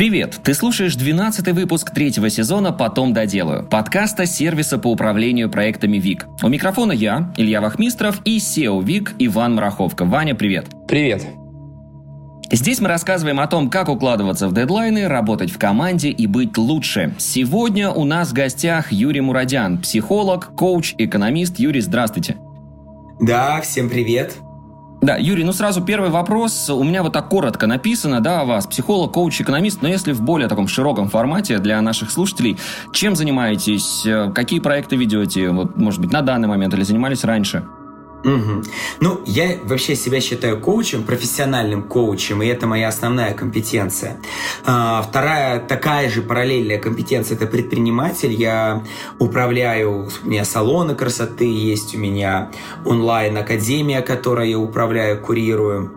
Привет! Ты слушаешь 12 выпуск третьего сезона «Потом доделаю» подкаста сервиса по управлению проектами ВИК. У микрофона я, Илья Вахмистров, и SEO ВИК Иван Мараховка. Ваня, привет! Привет! Здесь мы рассказываем о том, как укладываться в дедлайны, работать в команде и быть лучше. Сегодня у нас в гостях Юрий Мурадян, психолог, коуч, экономист. Юрий, здравствуйте. Да, всем привет. Да, Юрий, ну сразу первый вопрос. У меня вот так коротко написано, да, о вас. Психолог, коуч, экономист. Но если в более таком широком формате для наших слушателей, чем занимаетесь? Э, какие проекты ведете? Вот, может быть, на данный момент или занимались раньше? Угу. Ну, я вообще себя считаю коучем, профессиональным коучем, и это моя основная компетенция. А, вторая такая же параллельная компетенция – это предприниматель. Я управляю, у меня салоны красоты есть, у меня онлайн-академия, которой я управляю, курирую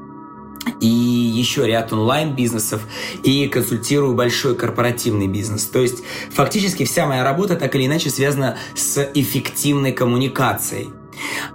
и еще ряд онлайн-бизнесов, и консультирую большой корпоративный бизнес. То есть фактически вся моя работа так или иначе связана с эффективной коммуникацией.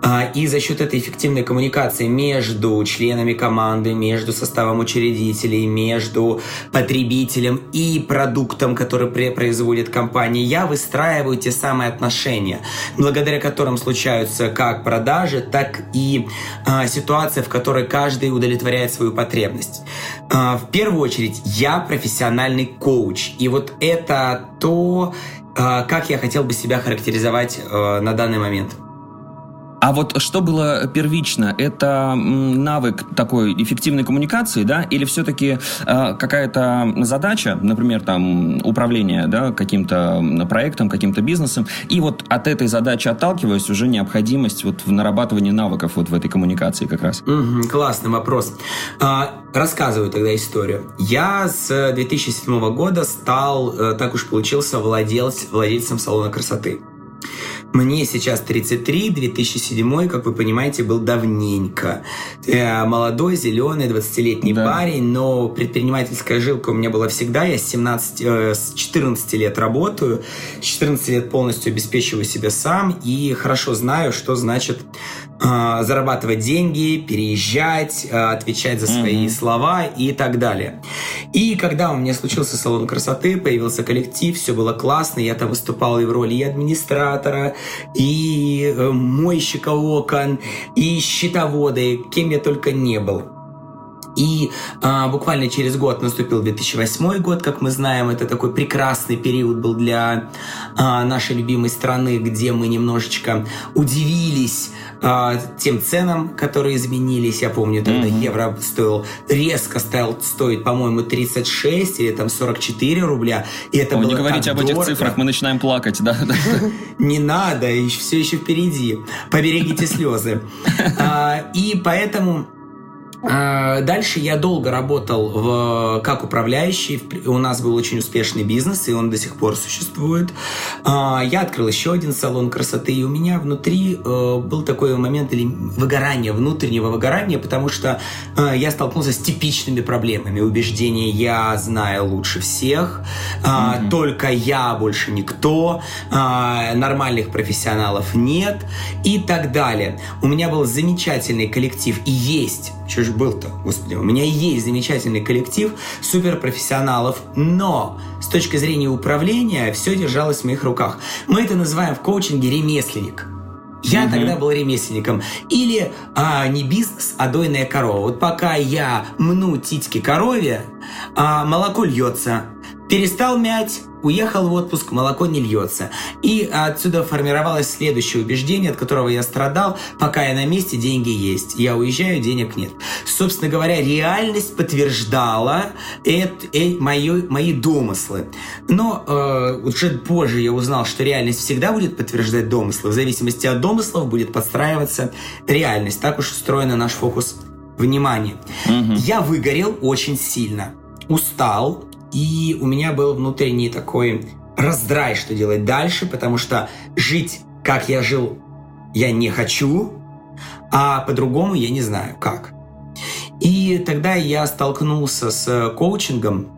А, и за счет этой эффективной коммуникации между членами команды, между составом учредителей, между потребителем и продуктом, который производит компания, я выстраиваю те самые отношения, благодаря которым случаются как продажи, так и а, ситуация, в которой каждый удовлетворяет свою потребность. А, в первую очередь, я профессиональный коуч. И вот это то, как я хотел бы себя характеризовать а, на данный момент. А вот что было первично? Это навык такой эффективной коммуникации, да, или все-таки э, какая-то задача, например, там управление, да, каким-то проектом, каким-то бизнесом, и вот от этой задачи отталкиваясь уже необходимость вот в нарабатывании навыков вот в этой коммуникации как раз. Угу, классный вопрос. А, рассказываю тогда историю. Я с 2007 года стал, э, так уж получился, владелец, владельцем салона красоты. Мне сейчас 33, 2007, как вы понимаете, был давненько. Я молодой, зеленый, 20-летний да. парень, но предпринимательская жилка у меня была всегда. Я с, 17, э, с 14 лет работаю, с 14 лет полностью обеспечиваю себя сам и хорошо знаю, что значит э, зарабатывать деньги, переезжать, э, отвечать за свои mm-hmm. слова и так далее. И когда у меня случился салон красоты, появился коллектив, все было классно, я там выступал и в роли и администратора, и э, мойщика окон, и счетоводы, кем я только не был. И а, буквально через год наступил 2008 год, как мы знаем, это такой прекрасный период был для а, нашей любимой страны, где мы немножечко удивились а, тем ценам, которые изменились. Я помню, тогда mm-hmm. евро стоил резко стал стоить, по-моему, 36 или там 44 рубля. И это О, было не говорите об дорого. этих цифрах, мы начинаем плакать, да? Не надо, все еще впереди. Поберегите слезы. А, и поэтому дальше я долго работал в, как управляющий. У нас был очень успешный бизнес, и он до сих пор существует. А, я открыл еще один салон красоты, и у меня внутри э, был такой момент или выгорания, внутреннего выгорания, потому что э, я столкнулся с типичными проблемами. Убеждения «я знаю лучше всех», mm-hmm. «только я, больше никто», «нормальных профессионалов нет» и так далее. У меня был замечательный коллектив и есть был-то, господи, у меня есть замечательный коллектив суперпрофессионалов, но с точки зрения управления все держалось в моих руках. Мы это называем в коучинге ремесленник. Я угу. тогда был ремесленником. Или а, не бизнес, а дойная корова. Вот пока я мну титьки корове, а, молоко льется. Перестал мять, уехал в отпуск, молоко не льется. И отсюда формировалось следующее убеждение, от которого я страдал, пока я на месте, деньги есть. Я уезжаю, денег нет. Собственно говоря, реальность подтверждала это, э, мои, мои домыслы. Но э, уже позже я узнал, что реальность всегда будет подтверждать домыслы. В зависимости от домыслов будет подстраиваться реальность. Так уж устроен наш фокус внимания. Угу. Я выгорел очень сильно. Устал, и у меня был внутренний такой раздрай, что делать дальше, потому что жить, как я жил, я не хочу, а по-другому я не знаю, как. И тогда я столкнулся с коучингом,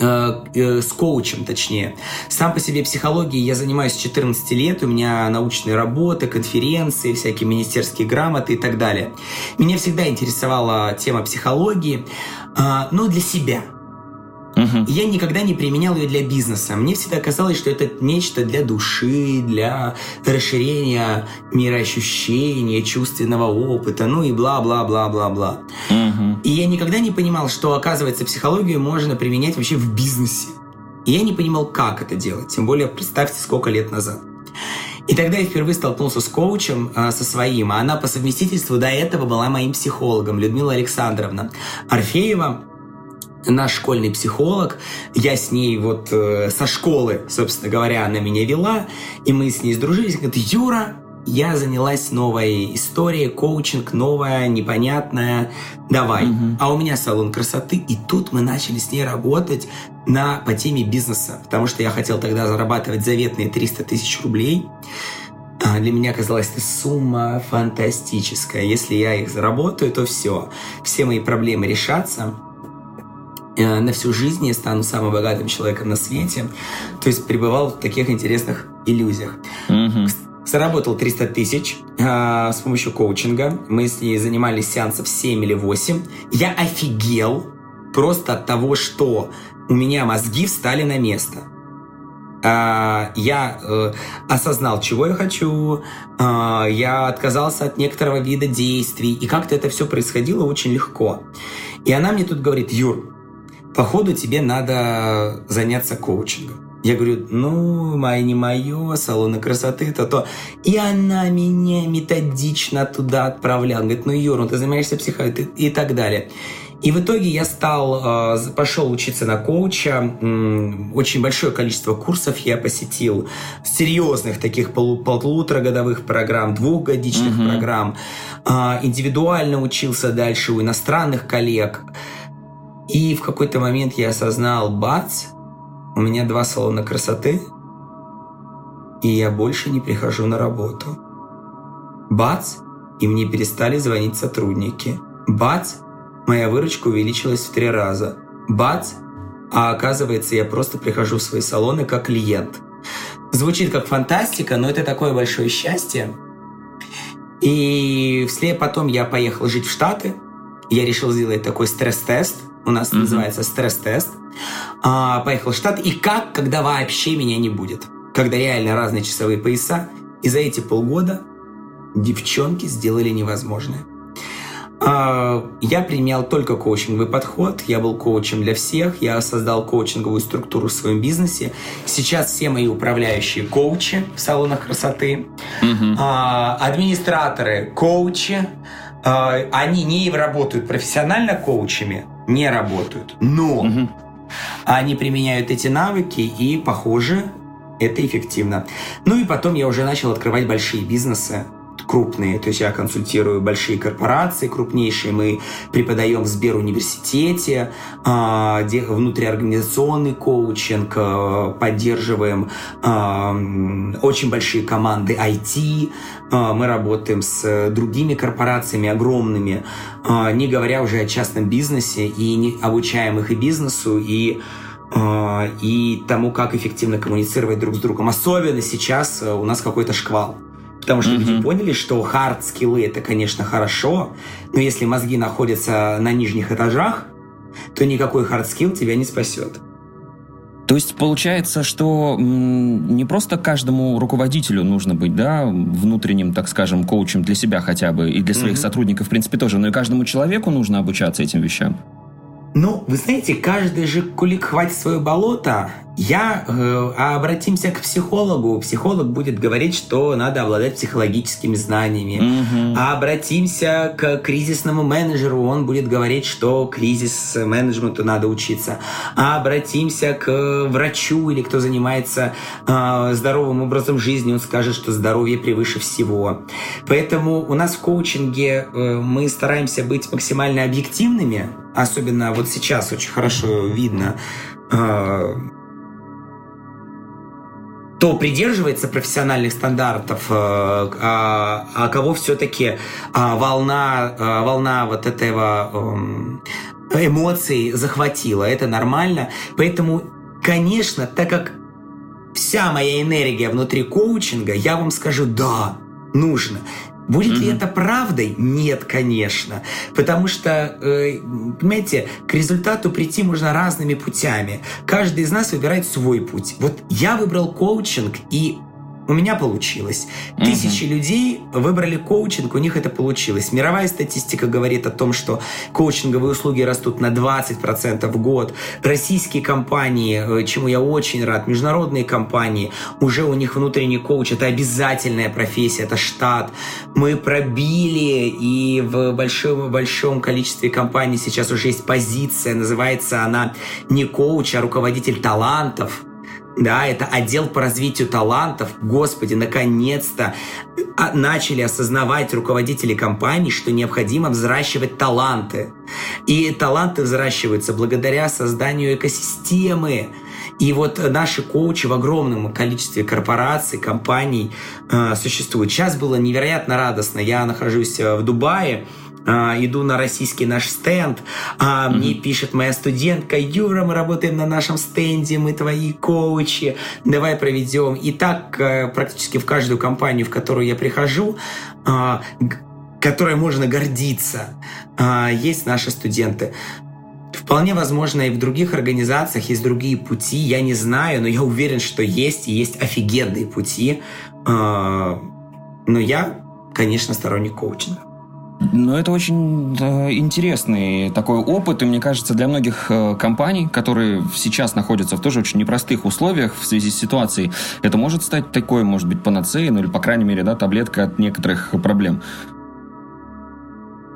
э, э, с коучем, точнее. Сам по себе психологией я занимаюсь с 14 лет, у меня научные работы, конференции, всякие министерские грамоты и так далее. Меня всегда интересовала тема психологии, э, но для себя – Угу. я никогда не применял ее для бизнеса. Мне всегда казалось, что это нечто для души, для расширения мироощущения, чувственного опыта, ну и бла-бла-бла-бла-бла. Угу. И я никогда не понимал, что, оказывается, психологию можно применять вообще в бизнесе. И я не понимал, как это делать. Тем более, представьте, сколько лет назад. И тогда я впервые столкнулся с коучем, э, со своим, а она по совместительству до этого была моим психологом, Людмила Александровна Орфеева наш школьный психолог. Я с ней вот э, со школы, собственно говоря, она меня вела, и мы с ней сдружились. Говорит, Юра, я занялась новой историей, коучинг новая, непонятная, давай. Угу. А у меня салон красоты, и тут мы начали с ней работать на, по теме бизнеса, потому что я хотел тогда зарабатывать заветные 300 тысяч рублей. А для меня казалась эта сумма фантастическая. Если я их заработаю, то все. Все мои проблемы решатся. Э, на всю жизнь я стану самым богатым человеком на свете. То есть пребывал в таких интересных иллюзиях. Mm-hmm. Заработал 300 тысяч э, с помощью коучинга. Мы с ней занимались сеансов 7 или 8. Я офигел просто от того, что у меня мозги встали на место. Uh, я uh, осознал, чего я хочу, uh, я отказался от некоторого вида действий, и как-то это все происходило очень легко. И она мне тут говорит, Юр, походу тебе надо заняться коучингом. Я говорю, ну, моя не мое, салоны красоты, то-то. И она меня методично туда отправляла. Говорит, ну, Юр, ну ты занимаешься психологией и так далее. И в итоге я стал, э, пошел учиться на коуча. Очень большое количество курсов я посетил. Серьезных таких полу, полуторагодовых программ, двухгодичных mm-hmm. программ. А, индивидуально учился дальше у иностранных коллег. И в какой-то момент я осознал, бац, у меня два салона красоты, и я больше не прихожу на работу. Бац, и мне перестали звонить сотрудники. Бац, моя выручка увеличилась в три раза. Бац, а оказывается, я просто прихожу в свои салоны как клиент. Звучит как фантастика, но это такое большое счастье. И вслед потом я поехал жить в Штаты. Я решил сделать такой стресс-тест – у нас mm-hmm. называется стресс-тест. А, поехал в штат. И как, когда вообще меня не будет? Когда реально разные часовые пояса. И за эти полгода девчонки сделали невозможное. А, я применял только коучинговый подход, я был коучем для всех, я создал коучинговую структуру в своем бизнесе. Сейчас все мои управляющие коучи в салонах красоты, mm-hmm. администраторы коучи, а, они не работают профессионально коучами, не работают, но угу. они применяют эти навыки и, похоже, это эффективно. Ну и потом я уже начал открывать большие бизнесы крупные, то есть я консультирую большие корпорации крупнейшие, мы преподаем в Сберуниверситете, а, внутриорганизационный коучинг, а, поддерживаем а, очень большие команды IT, мы работаем с другими корпорациями огромными, не говоря уже о частном бизнесе, и не обучаем их и бизнесу, и и тому, как эффективно коммуницировать друг с другом. Особенно сейчас у нас какой-то шквал. Потому что mm-hmm. люди поняли, что хард-скиллы это, конечно, хорошо, но если мозги находятся на нижних этажах, то никакой хард-скилл тебя не спасет. То есть получается, что не просто каждому руководителю нужно быть, да, внутренним, так скажем, коучем для себя хотя бы и для своих mm-hmm. сотрудников, в принципе, тоже, но и каждому человеку нужно обучаться этим вещам. Ну, вы знаете, каждый же кулик хватит свое болото. Я э, обратимся к психологу. Психолог будет говорить, что надо обладать психологическими знаниями. Mm-hmm. А обратимся к кризисному менеджеру. Он будет говорить, что кризис менеджменту надо учиться. А обратимся к врачу или кто занимается э, здоровым образом жизни. Он скажет, что здоровье превыше всего. Поэтому у нас в коучинге э, мы стараемся быть максимально объективными. Особенно вот сейчас очень хорошо видно э, кто придерживается профессиональных стандартов, э, а, а кого все-таки а, волна, а, волна вот этого эм, эмоций захватила. Это нормально. Поэтому, конечно, так как вся моя энергия внутри коучинга, я вам скажу, да, нужно. Будет mm-hmm. ли это правдой? Нет, конечно. Потому что, э, понимаете, к результату прийти можно разными путями. Каждый из нас выбирает свой путь. Вот я выбрал коучинг, и у меня получилось. Тысячи угу. людей выбрали коучинг, у них это получилось. Мировая статистика говорит о том, что коучинговые услуги растут на 20% в год. Российские компании, э, чему я очень рад, международные компании, уже у них внутренний коуч, это обязательная профессия, это штат. Мы пробили, и в большом-большом количестве компаний сейчас уже есть позиция, называется она не коуч, а руководитель талантов да, это отдел по развитию талантов. Господи, наконец-то а, начали осознавать руководители компаний, что необходимо взращивать таланты. И таланты взращиваются благодаря созданию экосистемы. И вот наши коучи в огромном количестве корпораций, компаний э, существуют. Сейчас было невероятно радостно. Я нахожусь э, в Дубае, иду на российский наш стенд, а mm-hmm. мне пишет моя студентка, Юра, мы работаем на нашем стенде, мы твои коучи, давай проведем. И так э, практически в каждую компанию, в которую я прихожу, а, которой можно гордиться, а, есть наши студенты. Вполне возможно, и в других организациях есть другие пути, я не знаю, но я уверен, что есть, и есть офигенные пути. А, но я, конечно, сторонник коучинга. Ну, это очень э, интересный такой опыт, и мне кажется, для многих э, компаний, которые сейчас находятся в тоже очень непростых условиях в связи с ситуацией, это может стать такой, может быть, панацеей, ну или, по крайней мере, да, таблетка от некоторых проблем.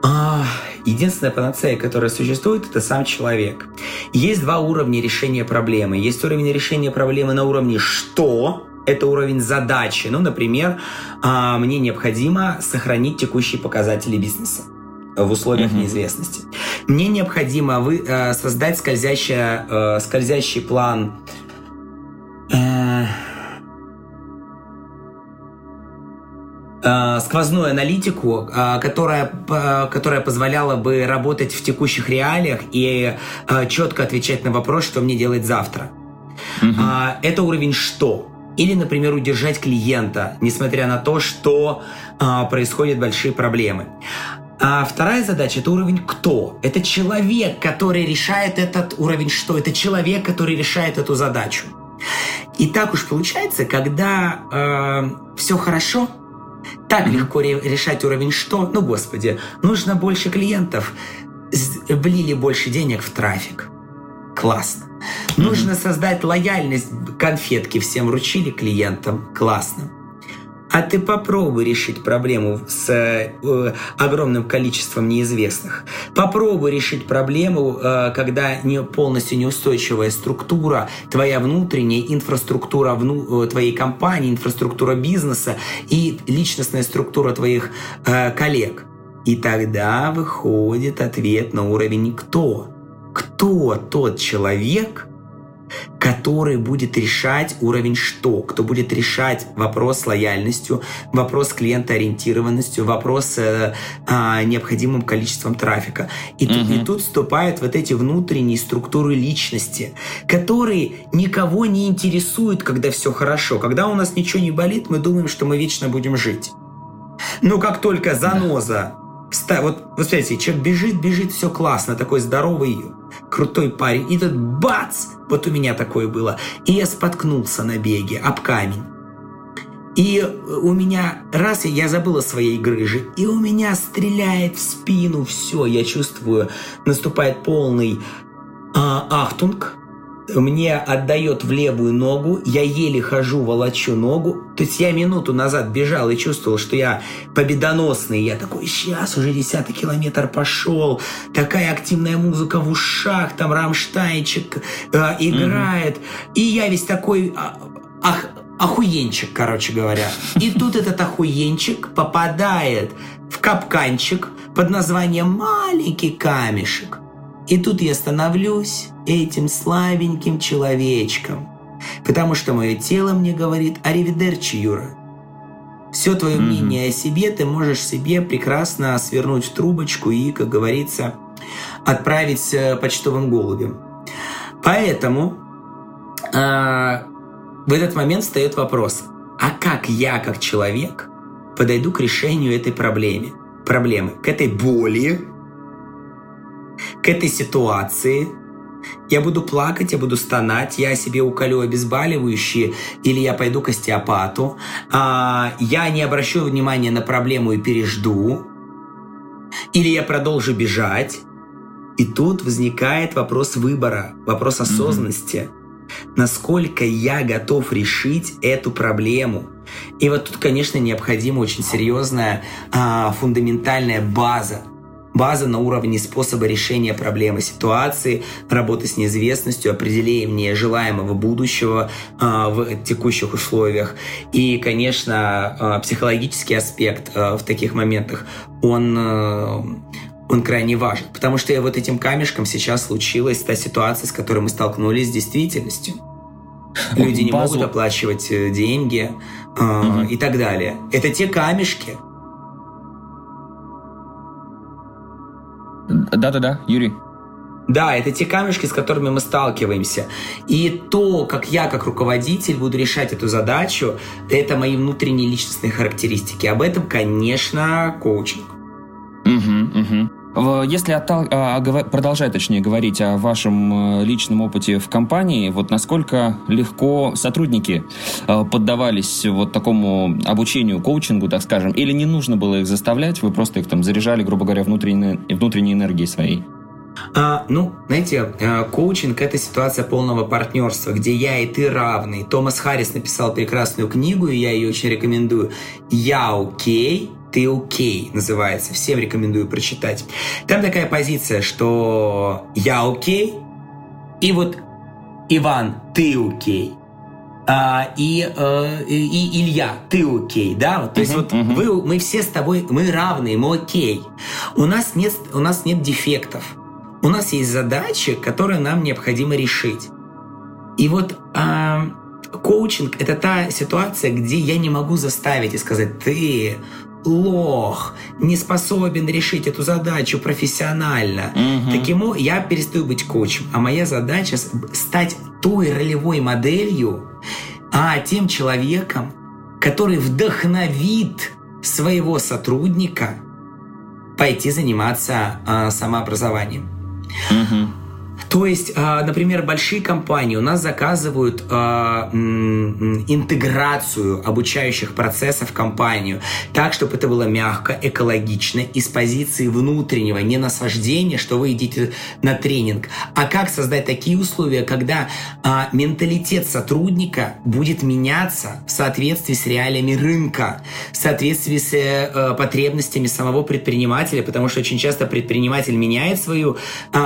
А, единственная панацея, которая существует, это сам человек. Есть два уровня решения проблемы. Есть уровень решения проблемы на уровне «что», это уровень задачи. Ну, например, а, мне необходимо сохранить текущие показатели бизнеса в условиях uh-huh. неизвестности. Мне необходимо вы, э, создать скользящий, э, скользящий план э, сквозную аналитику, которая, которая позволяла бы работать в текущих реалиях и четко отвечать на вопрос, что мне делать завтра. Uh-huh. Это уровень что? Или, например, удержать клиента, несмотря на то, что а, происходят большие проблемы. А вторая задача – это уровень «кто». Это человек, который решает этот уровень «что». Это человек, который решает эту задачу. И так уж получается, когда э, все хорошо, так mm-hmm. легко решать уровень «что». Ну, господи, нужно больше клиентов, влили больше денег в трафик. Классно. Нужно создать лояльность. Конфетки всем вручили клиентам. Классно. А ты попробуй решить проблему с э, огромным количеством неизвестных. Попробуй решить проблему, э, когда не полностью неустойчивая структура, твоя внутренняя инфраструктура вну, э, твоей компании, инфраструктура бизнеса и личностная структура твоих э, коллег. И тогда выходит ответ на уровень «кто?». Кто тот человек, который будет решать уровень что, кто будет решать вопрос с лояльностью, вопрос клиентоориентированностью, вопрос э, э, необходимым количеством трафика. И, угу. тут, и тут вступают вот эти внутренние структуры личности, которые никого не интересуют, когда все хорошо. Когда у нас ничего не болит, мы думаем, что мы вечно будем жить. Но как только заноза вот, вот смотрите, человек бежит, бежит, все классно, такой здоровый, крутой парень. И тут бац! Вот у меня такое было. И я споткнулся на беге об камень. И у меня, раз я забыл о своей грыже, и у меня стреляет в спину все, я чувствую, наступает полный а, ахтунг, мне отдает в левую ногу, я еле хожу, волочу ногу. То есть я минуту назад бежал и чувствовал, что я победоносный. Я такой, сейчас уже десятый километр пошел. Такая активная музыка в ушах, там Рамштайнчик э, играет. Mm-hmm. И я весь такой а, ах, охуенчик, короче говоря. И тут этот охуенчик попадает в капканчик под названием «Маленький камешек». И тут я становлюсь этим слабеньким человечком, потому что мое тело мне говорит «Аривидерчи, Юра». Все твое mm-hmm. мнение о себе ты можешь себе прекрасно свернуть в трубочку и, как говорится, отправить э, почтовым голубем. Поэтому э, в этот момент встает вопрос, а как я, как человек, подойду к решению этой проблемы, проблемы, к этой боли, к этой ситуации. Я буду плакать, я буду стонать, я себе уколю обезболивающие, или я пойду к остеопату. А, я не обращу внимания на проблему и пережду. Или я продолжу бежать. И тут возникает вопрос выбора, вопрос осознанности. Mm-hmm. Насколько я готов решить эту проблему. И вот тут, конечно, необходима очень серьезная а, фундаментальная база. База на уровне способа решения проблемы ситуации, работы с неизвестностью, определения желаемого будущего а, в текущих условиях. И, конечно, а, психологический аспект а, в таких моментах, он а, он крайне важен. Потому что вот этим камешком сейчас случилась та ситуация, с которой мы столкнулись с действительностью. Люди не Базу... могут оплачивать э, деньги э, угу. и так далее. Это те камешки. Да-да-да, Юрий. Да, это те камешки, с которыми мы сталкиваемся. И то, как я, как руководитель, буду решать эту задачу, это мои внутренние личностные характеристики. Об этом, конечно, коучинг. Угу, угу. Если оттал... А, продолжать, точнее, говорить о вашем э, личном опыте в компании, вот насколько легко сотрудники э, поддавались вот такому обучению, коучингу, так скажем, или не нужно было их заставлять, вы просто их там заряжали, грубо говоря, внутренней, внутренней энергией своей? А, ну, знаете, э, коучинг – это ситуация полного партнерства, где я и ты равны. Томас Харрис написал прекрасную книгу, и я ее очень рекомендую. «Я окей, ты окей называется. Всем рекомендую прочитать. Там такая позиция, что я окей, и вот Иван, ты окей. А, и, э, и Илья, ты окей, да? Вот, то uh-huh, есть вот uh-huh. вы, мы все с тобой, мы равные, мы окей. У нас нет, у нас нет дефектов. У нас есть задачи, которые нам необходимо решить. И вот э, коучинг это та ситуация, где я не могу заставить и сказать, ты лох, не способен решить эту задачу профессионально. Угу. Таким я перестаю быть коучем, а моя задача стать той ролевой моделью, а тем человеком, который вдохновит своего сотрудника пойти заниматься а, самообразованием. Угу. То есть, а, например, большие компании у нас заказывают а, интеграцию обучающих процессов в компанию так, чтобы это было мягко, экологично и с позиции внутреннего, не насаждения, что вы идите на тренинг, а как создать такие условия, когда а, менталитет сотрудника будет меняться в соответствии с реалиями рынка, в соответствии с э, потребностями самого предпринимателя, потому что очень часто предприниматель меняет свою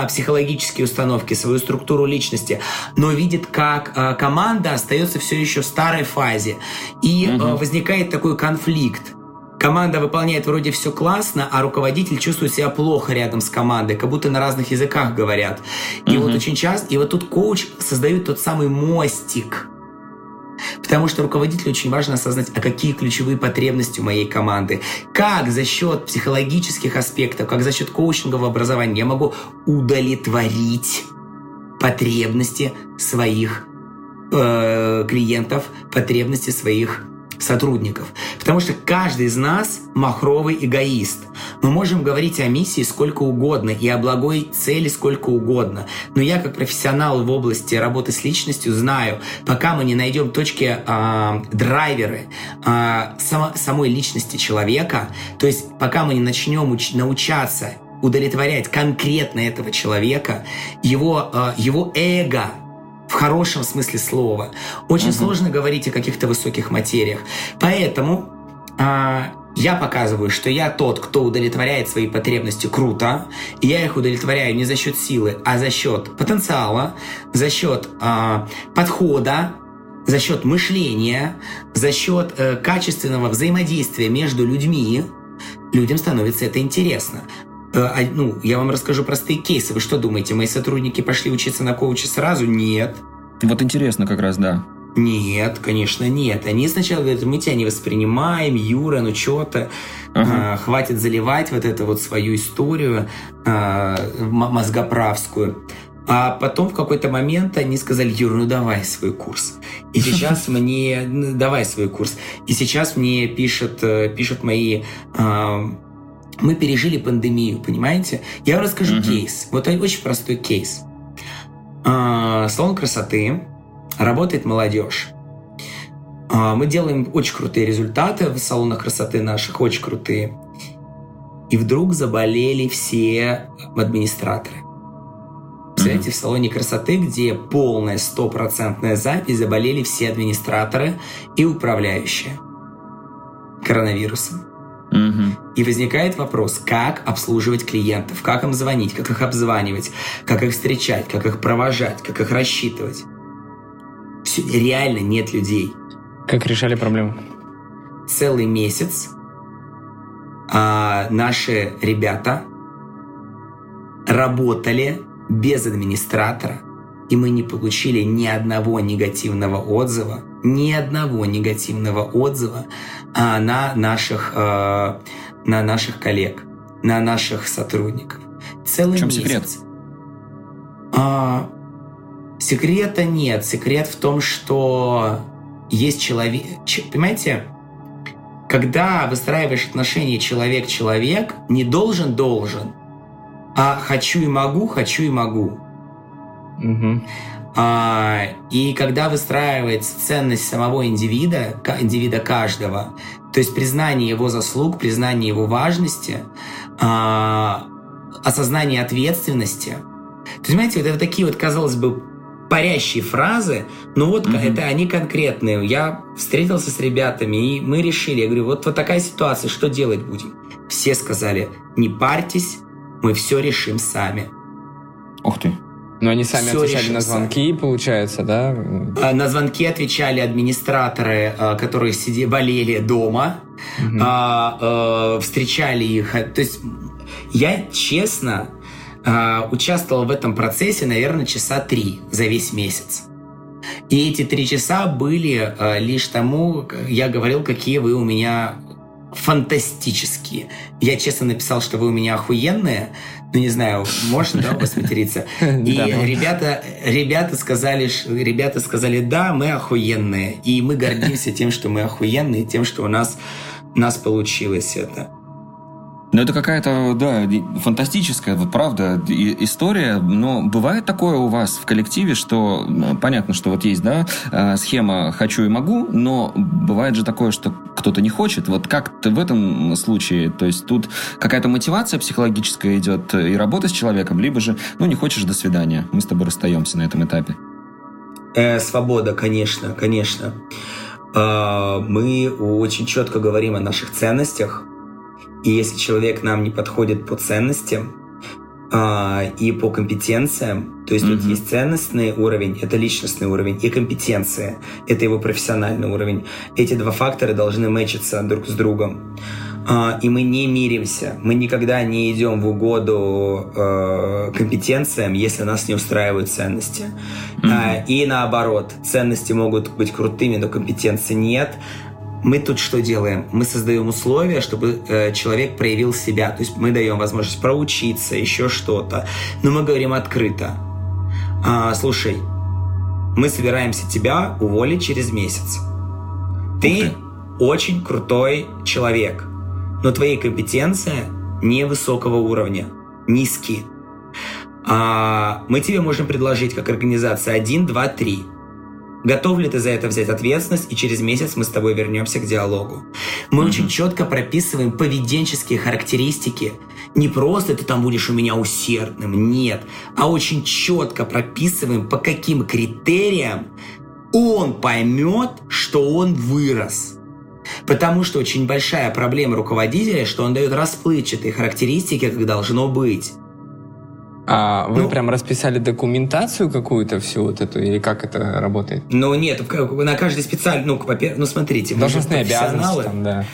психологические установки, установки, свою структуру личности, но видит, как э, команда остается все еще в старой фазе. И угу. возникает такой конфликт. Команда выполняет вроде все классно, а руководитель чувствует себя плохо рядом с командой, как будто на разных языках говорят. И угу. вот очень часто, и вот тут коуч создает тот самый мостик Потому что руководителю очень важно осознать, а какие ключевые потребности у моей команды. Как за счет психологических аспектов, как за счет коучингового образования я могу удовлетворить потребности своих э, клиентов, потребности своих сотрудников. Потому что каждый из нас махровый эгоист. Мы можем говорить о миссии сколько угодно и о благой цели сколько угодно. Но я как профессионал в области работы с личностью знаю, пока мы не найдем точки э, драйверы э, само, самой личности человека, то есть пока мы не начнем уч- научаться удовлетворять конкретно этого человека, его, э, его эго, в хорошем смысле слова. Очень uh-huh. сложно говорить о каких-то высоких материях. Поэтому а, я показываю, что я тот, кто удовлетворяет свои потребности круто, и я их удовлетворяю не за счет силы, а за счет потенциала, за счет а, подхода, за счет мышления, за счет э, качественного взаимодействия между людьми, людям становится это интересно. Э, а, ну, я вам расскажу простые кейсы. Вы что думаете, мои сотрудники пошли учиться на коуча сразу? Нет. Вот интересно как раз, да. Нет, конечно, нет. Они сначала говорят, мы тебя не воспринимаем, Юра, ну что-то, ага. а, хватит заливать вот эту вот свою историю а, мозгоправскую. А потом в какой-то момент они сказали, Юр, ну давай свой курс. И сейчас мне, ну, давай свой курс. И сейчас мне пишут, э, пишут мои а, мы пережили пандемию, понимаете? Я вам расскажу uh-huh. кейс. Вот очень простой кейс. А, салон красоты, работает молодежь. А, мы делаем очень крутые результаты в салонах красоты наших, очень крутые. И вдруг заболели все администраторы. Представляете, mm-hmm. в салоне красоты, где полная стопроцентная запись, заболели все администраторы и управляющие коронавирусом. Mm-hmm. И возникает вопрос, как обслуживать клиентов, как им звонить, как их обзванивать, как их встречать, как их провожать, как их рассчитывать. Все, реально нет людей. Как решали проблему? Целый месяц а, наши ребята работали без администратора, и мы не получили ни одного негативного отзыва, ни одного негативного отзыва а, на наших, а, на наших коллег, на наших сотрудников. Целый В чем месяц. секрет? А, секрета нет. Секрет в том, что есть человек... Понимаете, когда выстраиваешь отношения человек-человек, не должен-должен, а хочу и могу, хочу и могу. Угу. А, и когда выстраивается ценность самого индивида, индивида каждого, то есть признание его заслуг, признание его важности, а, осознание ответственности. То есть, понимаете, вот это такие вот, казалось бы, парящие фразы, но вот mm это они конкретные. Я встретился с ребятами, и мы решили, я говорю, вот, вот такая ситуация, что делать будем? Все сказали, не парьтесь, мы все решим сами. Ух ты. Но они сами все отвечали на звонки, получается, да? А, на звонки отвечали администраторы, а, которые сидели, болели дома, угу. встречали их. То есть я честно участвовал в этом процессе, наверное, часа три за весь месяц. И эти три часа были лишь тому, я говорил, какие вы у меня фантастические. Я честно написал, что вы у меня охуенные, ну не знаю, можно, да, вас материться. И ребята, ребята сказали, ребята сказали, да, мы охуенные, и мы гордимся тем, что мы охуенные, тем, что у нас, у нас получилось это. Ну, это какая-то, да, фантастическая, вот правда, история. Но бывает такое у вас в коллективе, что понятно, что вот есть, да, э, схема «хочу и могу», но бывает же такое, что кто-то не хочет. Вот как в этом случае? То есть тут какая-то мотивация психологическая идет и работа с человеком, либо же, ну, не хочешь, до свидания. Мы с тобой расстаемся на этом этапе. Э, свобода, конечно, конечно. Э, мы очень четко говорим о наших ценностях, и если человек нам не подходит по ценностям а, и по компетенциям, то есть mm-hmm. вот есть ценностный уровень, это личностный уровень, и компетенция, это его профессиональный уровень. Эти два фактора должны мэчиться друг с другом. Uh, и мы не миримся, мы никогда не идем в угоду uh, компетенциям, если нас не устраивают ценности. Mm-hmm. И наоборот, ценности могут быть крутыми, но компетенции нет мы тут что делаем? Мы создаем условия, чтобы э, человек проявил себя. То есть мы даем возможность проучиться, еще что-то. Но мы говорим открыто. А, слушай, мы собираемся тебя уволить через месяц. Ты очень крутой человек, но твои компетенции невысокого уровня, низкие. А, мы тебе можем предложить как организация 1, 2, 3 Готов ли ты за это взять ответственность, и через месяц мы с тобой вернемся к диалогу. Мы mm-hmm. очень четко прописываем поведенческие характеристики. Не просто ты там будешь у меня усердным, нет, а очень четко прописываем, по каким критериям он поймет, что он вырос. Потому что очень большая проблема руководителя, что он дает расплывчатые характеристики, как должно быть. А вы ну, прям расписали документацию какую-то всю вот эту, или как это работает? Ну нет, на каждый специальный, ну, ну смотрите, Должностные обязанности там, да.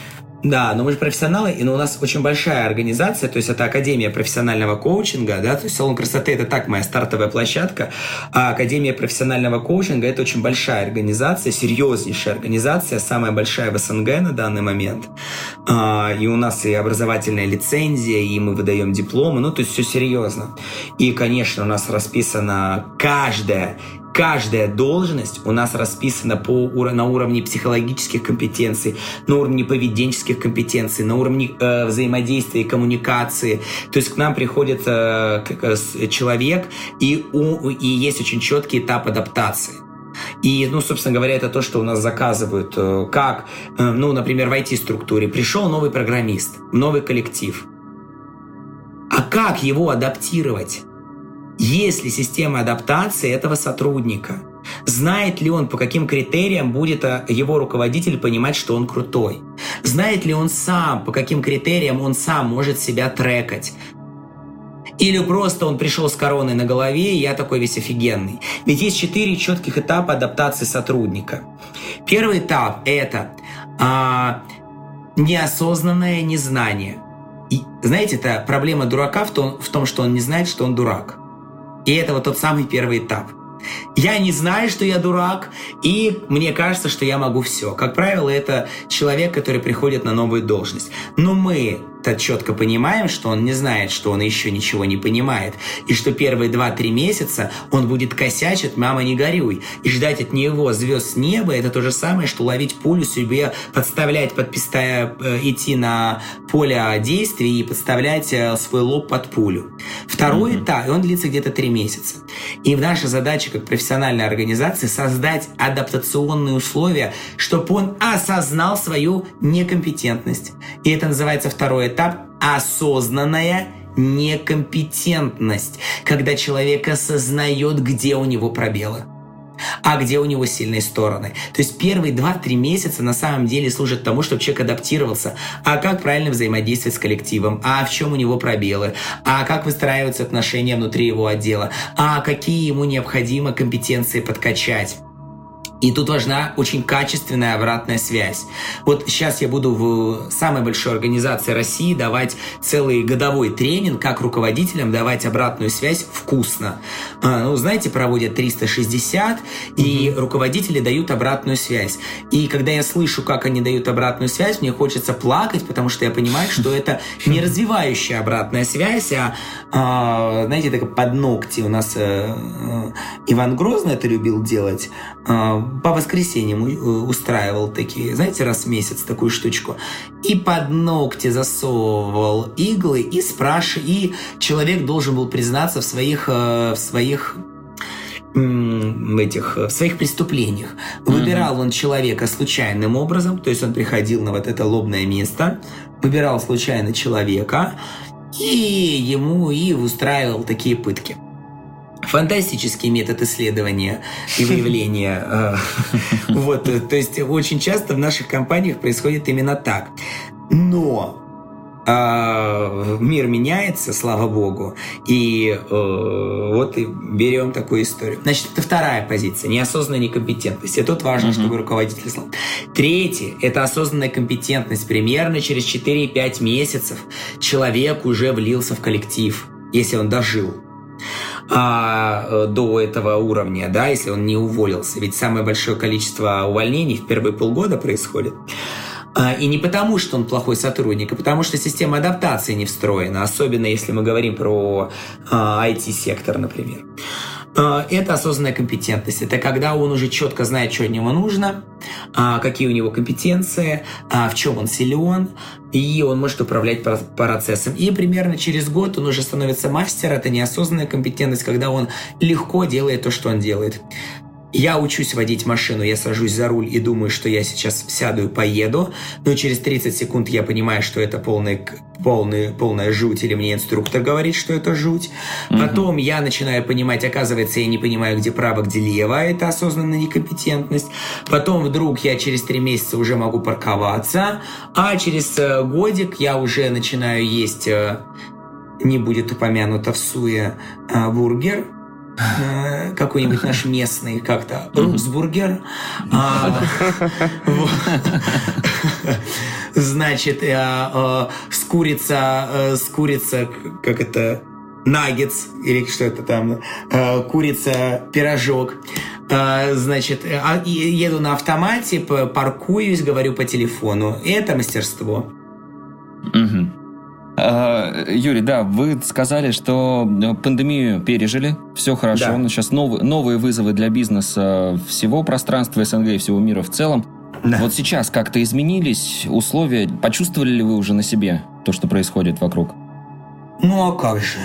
Да, но мы же профессионалы, и ну, у нас очень большая организация, то есть это Академия профессионального коучинга, да, то есть салон красоты это так моя стартовая площадка, а Академия профессионального коучинга это очень большая организация, серьезнейшая организация, самая большая в СНГ на данный момент. А, и у нас и образовательная лицензия, и мы выдаем дипломы, ну то есть все серьезно. И, конечно, у нас расписана каждая каждая должность у нас расписана по, на уровне психологических компетенций, на уровне поведенческих компетенций, на уровне э, взаимодействия и коммуникации. То есть к нам приходит э, человек, и, у, и есть очень четкий этап адаптации. И, ну, собственно говоря, это то, что у нас заказывают. Э, как, э, ну, например, в IT-структуре пришел новый программист, новый коллектив. А как его адаптировать? Есть ли система адаптации этого сотрудника? Знает ли он, по каким критериям будет э, его руководитель понимать, что он крутой? Знает ли он сам, по каким критериям он сам может себя трекать? Или просто он пришел с короной на голове, и я такой весь офигенный. Ведь есть четыре четких этапа адаптации сотрудника. Первый этап – это а, неосознанное незнание. И, знаете, это проблема дурака в том, в том, что он не знает, что он дурак. И это вот тот самый первый этап. Я не знаю, что я дурак, и мне кажется, что я могу все. Как правило, это человек, который приходит на новую должность. Но мы то четко понимаем, что он не знает, что он еще ничего не понимает, и что первые 2-3 месяца он будет косячить, мама, не горюй, и ждать от него звезд с неба, это то же самое, что ловить пулю себе, подставлять, подпистая, э, идти на поле действий и подставлять э, свой лоб под пулю. Второй mm-hmm. этап, и он длится где-то 3 месяца. И наша задача как профессиональной организации создать адаптационные условия, чтобы он осознал свою некомпетентность. И это называется второй этап – осознанная некомпетентность, когда человек осознает, где у него пробелы а где у него сильные стороны. То есть первые 2-3 месяца на самом деле служат тому, чтобы человек адаптировался. А как правильно взаимодействовать с коллективом? А в чем у него пробелы? А как выстраиваются отношения внутри его отдела? А какие ему необходимо компетенции подкачать? И тут важна очень качественная обратная связь. Вот сейчас я буду в самой большой организации России давать целый годовой тренинг, как руководителям давать обратную связь вкусно. А, ну, знаете, проводят 360, и угу. руководители дают обратную связь. И когда я слышу, как они дают обратную связь, мне хочется плакать, потому что я понимаю, что это не развивающая обратная связь, а, а знаете, так под ногти у нас э, э, Иван Грозный это любил делать а, по воскресеньям э, устраивал такие, знаете, раз в месяц такую штучку. И под ногти засовывал иглы и спрашивал, и человек должен был признаться в своих, э, в своих этих в своих преступлениях. Выбирал он человека случайным образом, то есть он приходил на вот это лобное место, выбирал случайно человека и ему и устраивал такие пытки фантастический метод исследования и выявления. Э, вот, то есть очень часто в наших компаниях происходит именно так. Но э, мир меняется, слава богу, и э, вот и берем такую историю. Значит, это вторая позиция, неосознанная некомпетентность. И тут важно, чтобы руководитель знал. Третье – это осознанная компетентность. Примерно через 4-5 месяцев человек уже влился в коллектив, если он дожил а, э, до этого уровня, да, если он не уволился. Ведь самое большое количество увольнений в первые полгода происходит. А, и не потому, что он плохой сотрудник, а потому что система адаптации не встроена, особенно если мы говорим про IT-сектор, а, например. А, это осознанная компетентность. Это когда он уже четко знает, что от него нужно, какие у него компетенции, в чем он силен, и он может управлять процессом. И примерно через год он уже становится мастером. Это неосознанная компетентность, когда он легко делает то, что он делает. Я учусь водить машину, я сажусь за руль и думаю, что я сейчас сяду и поеду, но через 30 секунд я понимаю, что это полный, полный, полная жуть, или мне инструктор говорит, что это жуть. Угу. Потом я начинаю понимать, оказывается, я не понимаю, где право, где лево, это осознанная некомпетентность. Потом вдруг я через 3 месяца уже могу парковаться, а через э, годик я уже начинаю есть, э, не будет упомянуто в суе, э, бургер, э, какой-нибудь наш местный, как-то, Русбургер. А, значит, э, э, с курица, с курица, как это, наггетс, или что это там, курица, пирожок. Значит, а, еду на автомате, паркуюсь, говорю по телефону. Это мастерство. Угу. Юрий, да, вы сказали, что пандемию пережили, все хорошо, да. сейчас новые, новые вызовы для бизнеса всего пространства СНГ и всего мира в целом. Да. Вот сейчас как-то изменились условия, почувствовали ли вы уже на себе то, что происходит вокруг? Ну а как же,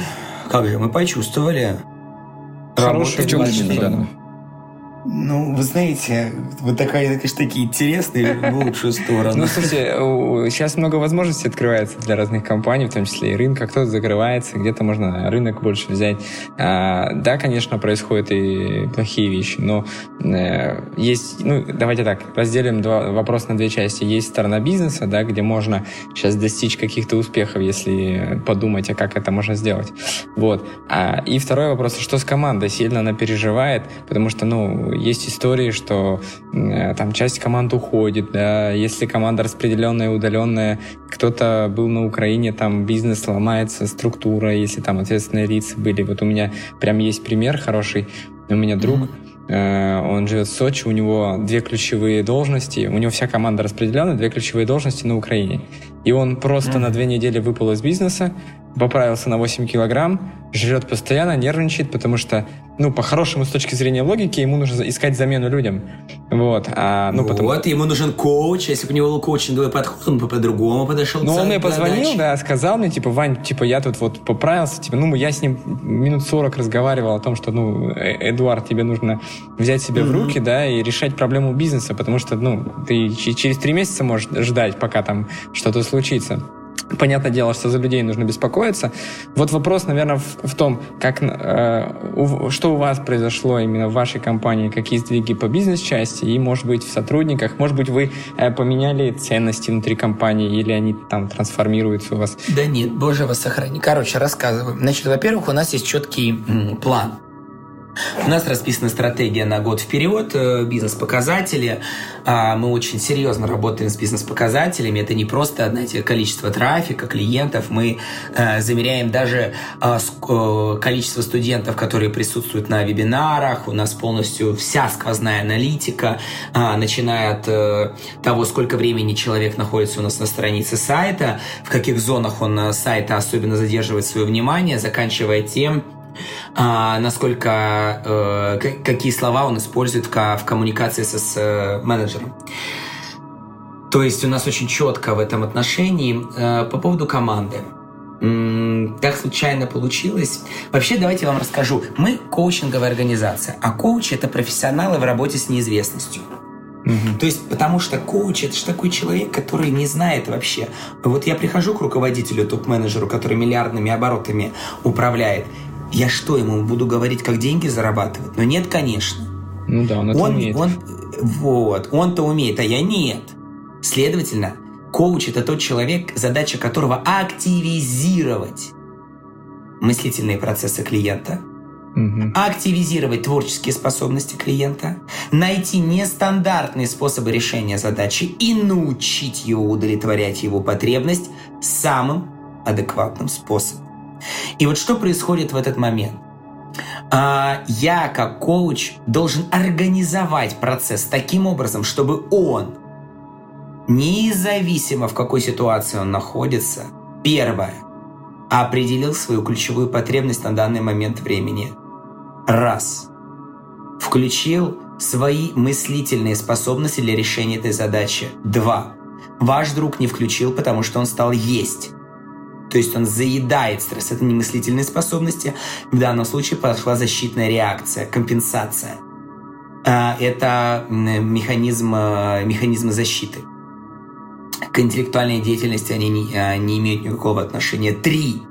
как же, мы почувствовали. Хороший в чем именно, да. Ну, вы знаете, вот такая, конечно, такие интересные в лучшую сторону. Ну, слушайте, сейчас много возможностей открывается для разных компаний, в том числе и рынка. Кто-то закрывается, где-то можно рынок больше взять. А, да, конечно, происходят и плохие вещи, но э, есть, ну, давайте так, разделим два, вопрос на две части. Есть сторона бизнеса, да, где можно сейчас достичь каких-то успехов, если подумать, а как это можно сделать. Вот. А, и второй вопрос, что с командой? Сильно она переживает, потому что, ну, есть истории, что э, там часть команд уходит, да, если команда распределенная, удаленная, кто-то был на Украине, там бизнес ломается, структура, если там ответственные лица были. Вот у меня прям есть пример хороший. У меня друг, mm-hmm. он живет в Сочи, у него две ключевые должности, у него вся команда распределена, две ключевые должности на Украине. И он просто mm-hmm. на две недели выпал из бизнеса, поправился на 8 килограмм, жрет постоянно, нервничает, потому что, ну, по-хорошему, с точки зрения логики, ему нужно искать замену людям. Вот. А, ну, вот, потому... ему нужен коуч, если бы у него был коучинговый подход, он бы по-другому подошел Ну, он мне позвонил, да, сказал мне, типа, Вань, типа, я тут вот поправился, типа, ну, я с ним минут 40 разговаривал о том, что, ну, э, Эдуард, тебе нужно взять себя mm-hmm. в руки, да, и решать проблему бизнеса, потому что, ну, ты через три месяца можешь ждать, пока там что-то случится. Понятное дело, что за людей нужно беспокоиться. Вот вопрос, наверное, в, в том, как, э, у, что у вас произошло именно в вашей компании, какие сдвиги по бизнес-части и, может быть, в сотрудниках. Может быть, вы э, поменяли ценности внутри компании или они там трансформируются у вас? Да нет, боже вас сохрани. Короче, рассказываю. Значит, во-первых, у нас есть четкий м, план. У нас расписана стратегия на год вперед, э, бизнес-показатели. А, мы очень серьезно работаем с бизнес-показателями. Это не просто, знаете, количество трафика, клиентов. Мы э, замеряем даже э, количество студентов, которые присутствуют на вебинарах. У нас полностью вся сквозная аналитика, а, начиная от того, сколько времени человек находится у нас на странице сайта, в каких зонах он сайта особенно задерживает свое внимание, заканчивая тем, а, насколько, э, какие слова он использует в коммуникации с, с э, менеджером. То есть у нас очень четко в этом отношении э, по поводу команды. Так случайно получилось. Вообще, давайте я вам расскажу. Мы коучинговая организация, а коучи – это профессионалы в работе с неизвестностью. Угу. То есть, потому что коуч это же такой человек, который не знает вообще. Вот я прихожу к руководителю, топ-менеджеру, который миллиардными оборотами управляет, я что, ему буду говорить, как деньги зарабатывать? Но нет, конечно. Ну да, он это он, умеет. Он, вот, он-то умеет, а я нет. Следовательно, коуч – это тот человек, задача которого активизировать мыслительные процессы клиента, угу. активизировать творческие способности клиента, найти нестандартные способы решения задачи и научить его удовлетворять его потребность самым адекватным способом. И вот что происходит в этот момент? А, я, как коуч, должен организовать процесс таким образом, чтобы он, независимо в какой ситуации он находится, первое, определил свою ключевую потребность на данный момент времени. Раз. Включил свои мыслительные способности для решения этой задачи. Два. Ваш друг не включил, потому что он стал есть. То есть он заедает стресс. Это не мыслительные способности. В данном случае пошла защитная реакция, компенсация. А, это механизм, э, механизмы защиты. К интеллектуальной деятельности они не, э, не имеют никакого отношения. Три.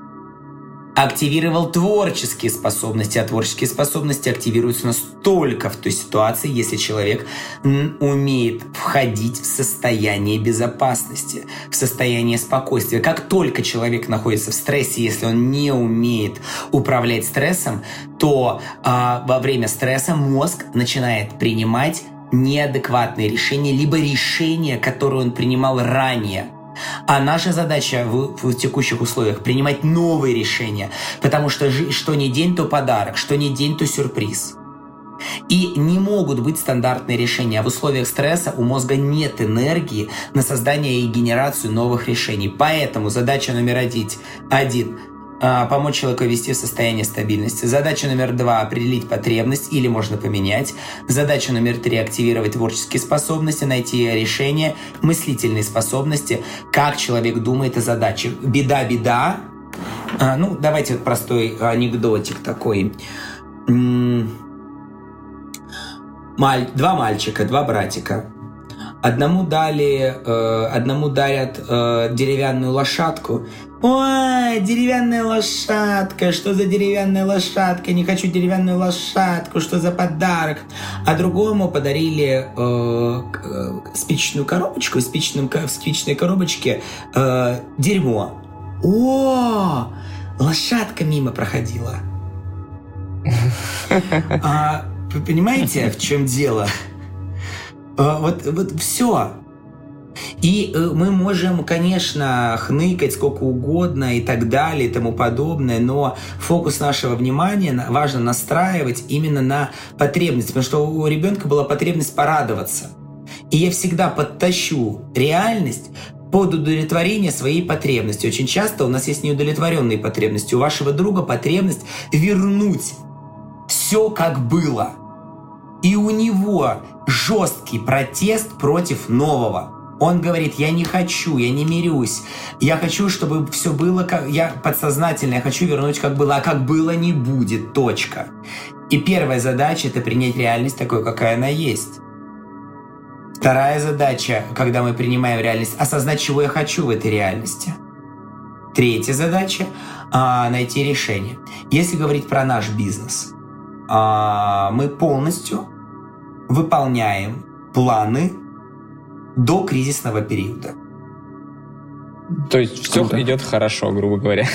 Активировал творческие способности, а творческие способности активируются настолько в той ситуации, если человек умеет входить в состояние безопасности, в состояние спокойствия. Как только человек находится в стрессе, если он не умеет управлять стрессом, то а, во время стресса мозг начинает принимать неадекватные решения, либо решения, которые он принимал ранее – а наша задача в, в текущих условиях принимать новые решения, потому что что не день, то подарок, что не день, то сюрприз. И не могут быть стандартные решения. А в условиях стресса у мозга нет энергии на создание и генерацию новых решений. Поэтому задача номер один, один помочь человеку ввести в состояние стабильности. Задача номер два – определить потребность или можно поменять. Задача номер три – активировать творческие способности, найти решение, мыслительные способности, как человек думает о задаче. Беда-беда. А, ну, давайте вот простой анекдотик такой. Маль... Два мальчика, два братика. Одному дали, э, одному дарят э, деревянную лошадку, Ой, деревянная лошадка, что за деревянная лошадка? Не хочу деревянную лошадку, что за подарок? А другому подарили э, э, спичную коробочку, в, спичном, в спичной коробочке э, дерьмо. О, лошадка мимо проходила. А, вы понимаете, в чем дело? А, вот, вот все. И э, мы можем, конечно, хныкать сколько угодно и так далее и тому подобное, но фокус нашего внимания важно настраивать именно на потребность, потому что у ребенка была потребность порадоваться. И я всегда подтащу реальность под удовлетворение своей потребности. Очень часто у нас есть неудовлетворенные потребности. У вашего друга потребность вернуть все как было. И у него жесткий протест против нового. Он говорит, я не хочу, я не мирюсь. Я хочу, чтобы все было как... Я подсознательно, я хочу вернуть как было, а как было не будет, точка. И первая задача – это принять реальность такой, какая она есть. Вторая задача, когда мы принимаем реальность, осознать, чего я хочу в этой реальности. Третья задача а, найти решение. Если говорить про наш бизнес, мы полностью выполняем планы до кризисного периода. То есть все Круто. идет хорошо, грубо говоря.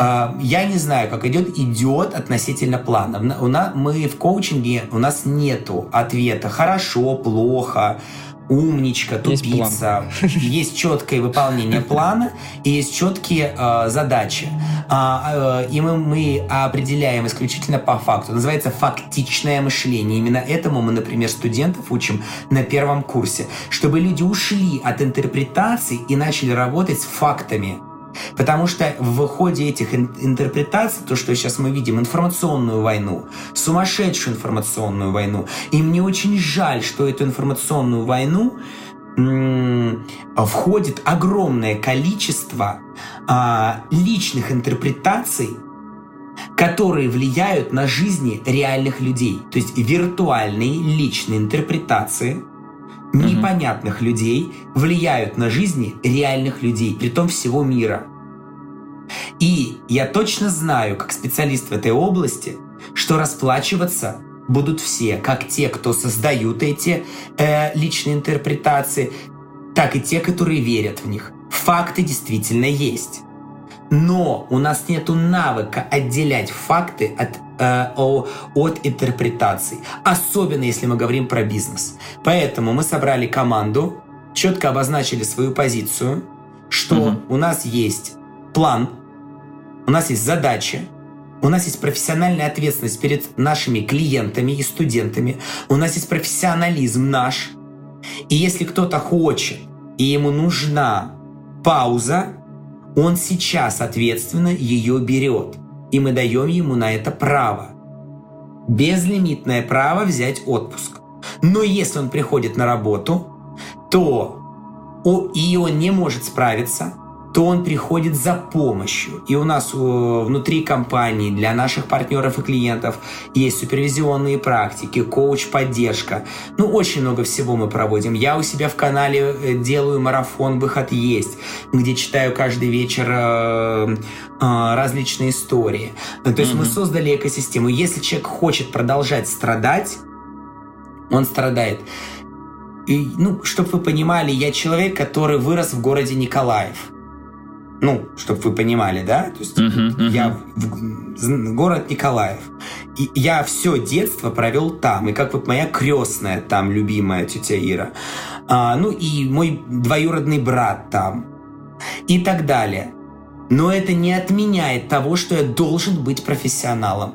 А, я не знаю, как идет. Идет относительно плана. У нас, мы в коучинге, у нас нету ответа хорошо, плохо умничка, тупица. Есть, есть четкое выполнение плана и есть четкие э, задачи. А, э, и мы, мы определяем исключительно по факту. Называется фактичное мышление. Именно этому мы, например, студентов учим на первом курсе. Чтобы люди ушли от интерпретаций и начали работать с фактами. Потому что в ходе этих интерпретаций, то, что сейчас мы видим, информационную войну, сумасшедшую информационную войну, и мне очень жаль, что эту информационную войну входит огромное количество а, личных интерпретаций, которые влияют на жизни реальных людей. То есть виртуальные личные интерпретации непонятных людей влияют на жизни реальных людей, при том всего мира. И я точно знаю, как специалист в этой области, что расплачиваться будут все, как те, кто создают эти э, личные интерпретации, так и те, которые верят в них. Факты действительно есть. Но у нас нет навыка отделять факты от, э, от интерпретаций. Особенно если мы говорим про бизнес. Поэтому мы собрали команду, четко обозначили свою позицию, что угу. у нас есть план, у нас есть задачи, у нас есть профессиональная ответственность перед нашими клиентами и студентами, у нас есть профессионализм наш. И если кто-то хочет, и ему нужна пауза, он сейчас ответственно ее берет. И мы даем ему на это право. Безлимитное право взять отпуск. Но если он приходит на работу, то и он не может справиться, то он приходит за помощью. И у нас внутри компании для наших партнеров и клиентов есть супервизионные практики, коуч-поддержка. Ну, очень много всего мы проводим. Я у себя в канале э, делаю марафон «Выход есть», где читаю каждый вечер э, э, различные истории. То есть mm-hmm. мы создали экосистему. Если человек хочет продолжать страдать, он страдает. И, ну, чтобы вы понимали, я человек, который вырос в городе Николаев. Ну, чтобы вы понимали, да? То есть uh-huh, uh-huh. я в, в, город Николаев. И я все детство провел там. И как вот моя крестная там, любимая тетя Ира. А, ну и мой двоюродный брат там. И так далее. Но это не отменяет того, что я должен быть профессионалом.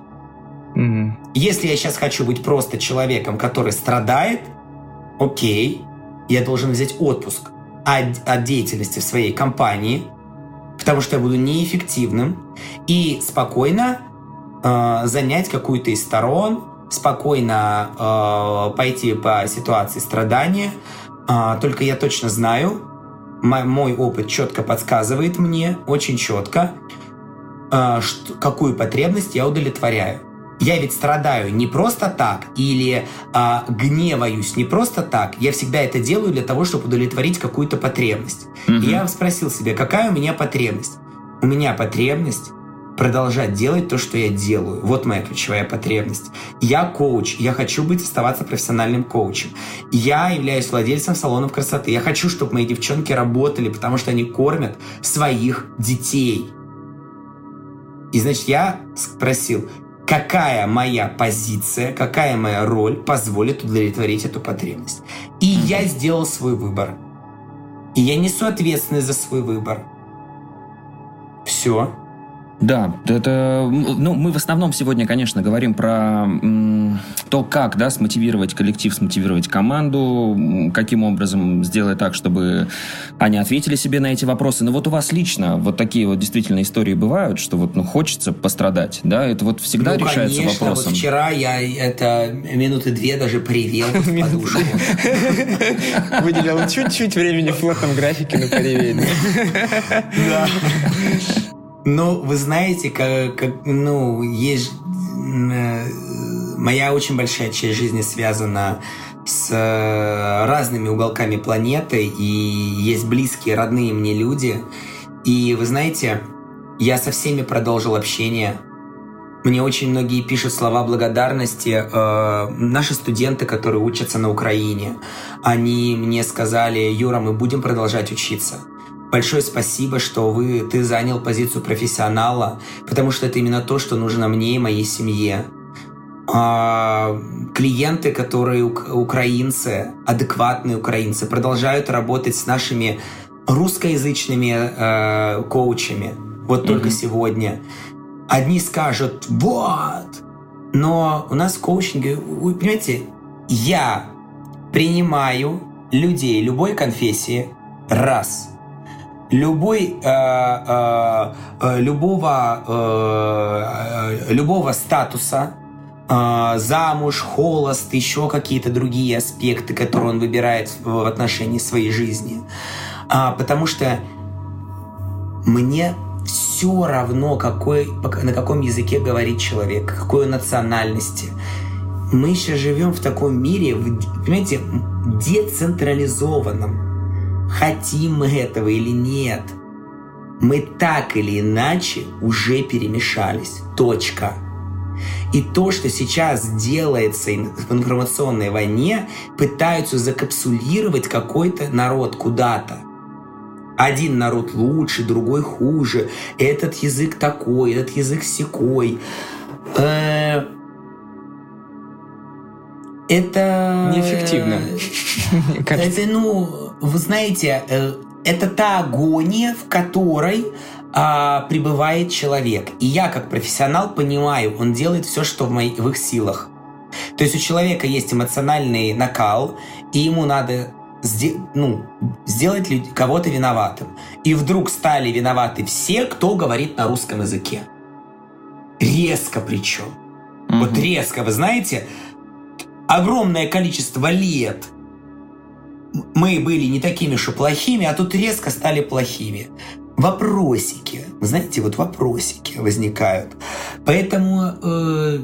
Mm-hmm. Если я сейчас хочу быть просто человеком, который страдает, окей, я должен взять отпуск от, от деятельности в своей компании, потому что я буду неэффективным, и спокойно э, занять какую-то из сторон, спокойно э, пойти по ситуации страдания. Э, только я точно знаю, мой, опыт четко подсказывает мне, очень четко, э, что, какую потребность я удовлетворяю. Я ведь страдаю не просто так или а, гневаюсь не просто так. Я всегда это делаю для того, чтобы удовлетворить какую-то потребность. Угу. И я спросил себя, какая у меня потребность? У меня потребность продолжать делать то, что я делаю. Вот моя ключевая потребность. Я коуч, я хочу быть, оставаться профессиональным коучем. Я являюсь владельцем салонов красоты. Я хочу, чтобы мои девчонки работали, потому что они кормят своих детей. И значит, я спросил, какая моя позиция, какая моя роль позволит удовлетворить эту потребность. И mm-hmm. я сделал свой выбор. И я несу ответственность за свой выбор. Все. Да, это, ну, мы в основном сегодня, конечно, говорим про м, то, как, да, смотивировать коллектив, смотивировать команду, каким образом сделать так, чтобы они ответили себе на эти вопросы. Но вот у вас лично вот такие вот действительно истории бывают, что вот, ну, хочется пострадать, да, это вот всегда ну, решается конечно, вопросом. Вот вчера я это минуты две даже привел в подушку. Выделил чуть-чуть времени в плотном графике на поревение. Да. Ну, вы знаете, как, как ну, есть... Э, моя очень большая часть жизни связана с э, разными уголками планеты, и есть близкие, родные мне люди. И вы знаете, я со всеми продолжил общение. Мне очень многие пишут слова благодарности. Э, наши студенты, которые учатся на Украине, они мне сказали, Юра, мы будем продолжать учиться большое спасибо, что вы, ты занял позицию профессионала, потому что это именно то, что нужно мне и моей семье. А, клиенты, которые украинцы, адекватные украинцы, продолжают работать с нашими русскоязычными э, коучами. Вот mm-hmm. только сегодня. Одни скажут, вот, но у нас в коучинге, вы понимаете, я принимаю людей любой конфессии раз – любой, э, э, э, любого, э, э, любого статуса, э, замуж, холост, еще какие-то другие аспекты, которые он выбирает в отношении своей жизни. А, потому что мне все равно, какой, на каком языке говорит человек, какой национальности. Мы сейчас живем в таком мире, понимаете, децентрализованном хотим мы этого или нет, мы так или иначе уже перемешались. Точка. И то, что сейчас делается в информационной войне, пытаются закапсулировать какой-то народ куда-то. Один народ лучше, другой хуже. Этот язык такой, этот язык секой. Э, это... Неэффективно. Это, ну, вы знаете, э, это та агония, в которой а, пребывает человек. И я, как профессионал, понимаю, он делает все, что в, моих, в их силах. То есть у человека есть эмоциональный накал, и ему надо сде- ну, сделать кого-то виноватым. И вдруг стали виноваты все, кто говорит на русском языке. Резко причем. Mm-hmm. Вот резко, вы знаете, огромное количество лет мы были не такими уж и плохими, а тут резко стали плохими. вопросики, знаете, вот вопросики возникают. Поэтому э,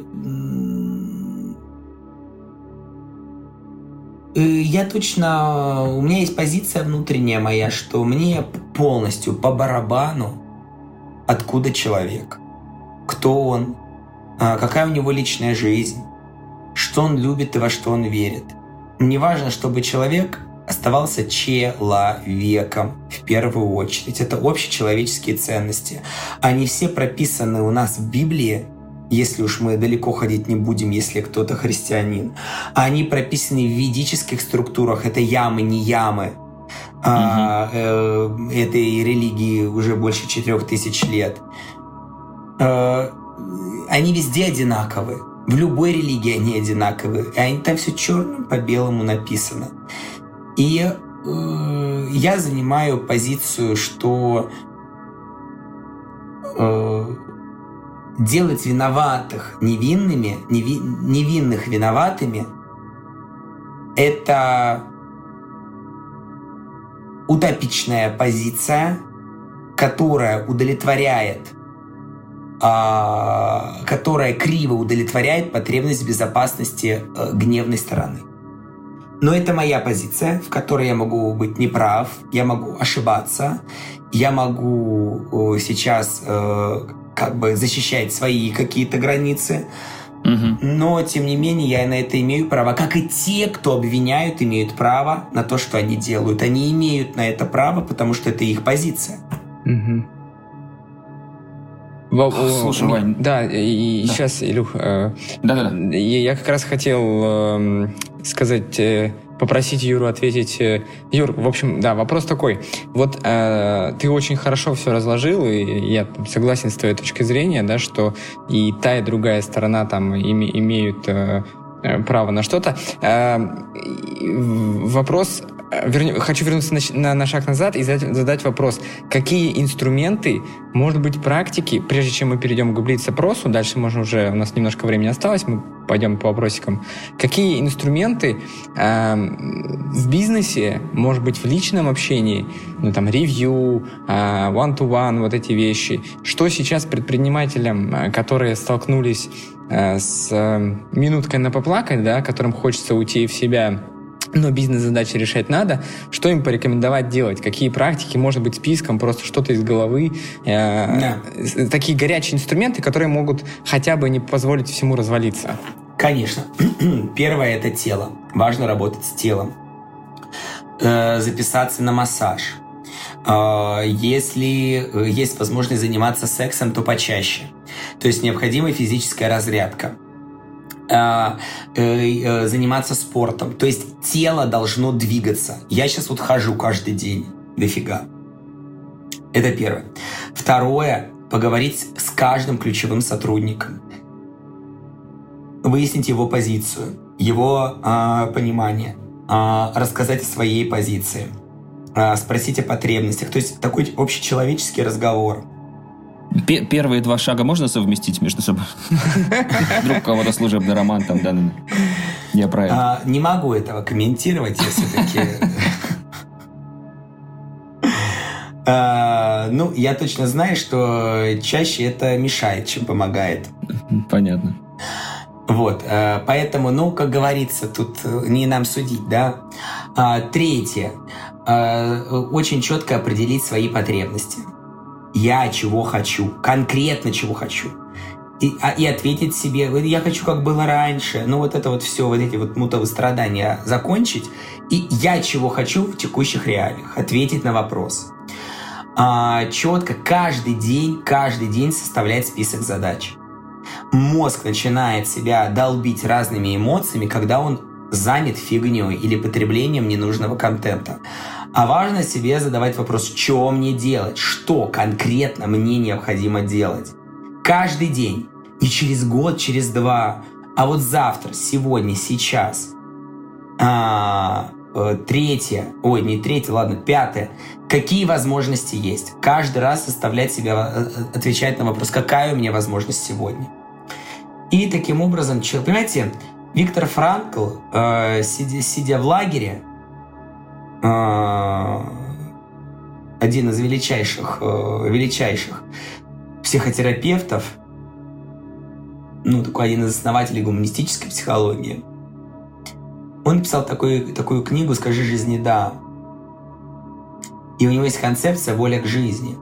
э, я точно, у меня есть позиция внутренняя моя, что мне полностью по барабану, откуда человек, кто он, а, какая у него личная жизнь, что он любит и во что он верит. Мне важно, чтобы человек оставался человеком в первую очередь. Это общечеловеческие ценности. Они все прописаны у нас в Библии, если уж мы далеко ходить не будем, если кто-то христианин. Они прописаны в ведических структурах. Это ямы, не ямы. Угу. А, э, этой религии уже больше четырех тысяч лет. Э, они везде одинаковы. В любой религии они одинаковы. И они, там все черным по белому написано. И э, я занимаю позицию, что э, делать виноватых невинными, неви, невинных виноватыми, это утопичная позиция, которая удовлетворяет, а, которая криво удовлетворяет потребность безопасности э, гневной стороны. Но это моя позиция, в которой я могу быть неправ, я могу ошибаться, я могу сейчас э, как бы защищать свои какие-то границы, Угу. Но, тем не менее, я на это имею право. Как и те, кто обвиняют, имеют право на то, что они делают. Они имеют на это право, потому что это их позиция. Угу. Во, Слушай, Вань. Да, и да. сейчас, Илюх, э, да, да, да. я как раз хотел э, сказать, э, попросить Юру ответить. Э, Юр, в общем, да, вопрос такой. Вот э, ты очень хорошо все разложил, и я согласен с твоей точки зрения, да, что и та, и другая сторона там име, имеют э, э право на что-то. Э, вопрос Верню, хочу вернуться на, на, на шаг назад и задать, задать вопрос. Какие инструменты, может быть, практики, прежде чем мы перейдем к блиц-опросу, дальше можно уже, у нас немножко времени осталось, мы пойдем по вопросикам. Какие инструменты э, в бизнесе, может быть, в личном общении, ну, там, ревью, э, one-to-one, вот эти вещи, что сейчас предпринимателям, э, которые столкнулись э, с э, минуткой на поплакать, да, которым хочется уйти в себя, но бизнес-задачи решать надо. Что им порекомендовать делать? Какие практики? Может быть, списком, просто что-то из головы. Э, да. Такие горячие инструменты, которые могут хотя бы не позволить всему развалиться. Конечно. Первое – это тело. Важно работать с телом. Э, записаться на массаж. Э, если есть возможность заниматься сексом, то почаще. То есть необходима физическая разрядка – Э, э, заниматься спортом. То есть тело должно двигаться. Я сейчас вот хожу каждый день. Дофига. Это первое. Второе. Поговорить с каждым ключевым сотрудником. Выяснить его позицию, его э, понимание. Э, рассказать о своей позиции. Э, спросить о потребностях. То есть такой общечеловеческий разговор. Первые два шага можно совместить между собой? Вдруг у кого-то служебный роман там, да? Я про это. А, не могу этого комментировать, я все-таки... А, ну, я точно знаю, что чаще это мешает, чем помогает. Понятно. Вот, а, поэтому, ну, как говорится, тут не нам судить, да. А, третье. Очень четко определить свои потребности я чего хочу, конкретно чего хочу. И, а, и ответить себе, я хочу, как было раньше. Ну, вот это вот все, вот эти вот мутовые страдания закончить. И я чего хочу в текущих реалиях. Ответить на вопрос. А, четко каждый день, каждый день составлять список задач. Мозг начинает себя долбить разными эмоциями, когда он занят фигней или потреблением ненужного контента. А важно себе задавать вопрос, что мне делать, что конкретно мне необходимо делать. Каждый день. И через год, через два. А вот завтра, сегодня, сейчас. А, э, третье, ой, не третье, ладно, пятое. Какие возможности есть? Каждый раз заставлять себя э, э, отвечать на вопрос, какая у меня возможность сегодня. И таким образом, понимаете, Виктор Франкл, сидя, сидя в лагере, один из величайших, э, величайших психотерапевтов, ну, такой один из основателей гуманистической психологии. Он написал такую, такую книгу «Скажи жизни да». И у него есть концепция «Воля к жизни».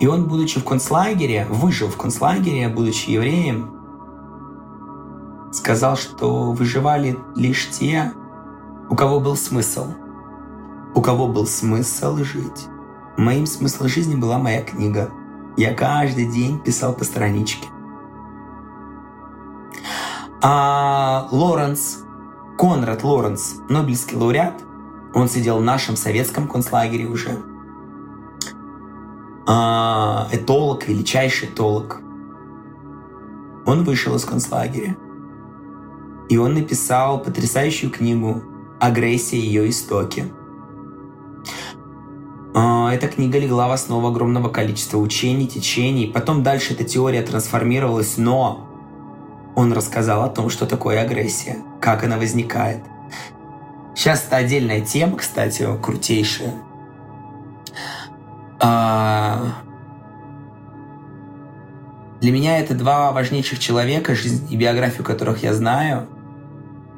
И он, будучи в концлагере, выжил в концлагере, будучи евреем, сказал, что выживали лишь те, у кого был смысл. У кого был смысл жить. Моим смыслом жизни была моя книга. Я каждый день писал по страничке. А Лоренс, Конрад Лоренс, Нобелевский лауреат, он сидел в нашем советском концлагере уже. А, этолог, величайший этолог. Он вышел из концлагеря. И он написал потрясающую книгу «Агрессия и ее истоки». А, эта книга легла в основу огромного количества учений, течений. Потом дальше эта теория трансформировалась, но он рассказал о том, что такое агрессия, как она возникает. Сейчас это отдельная тема, кстати, крутейшая. А... Для меня это два важнейших человека, жизнь и биографию которых я знаю.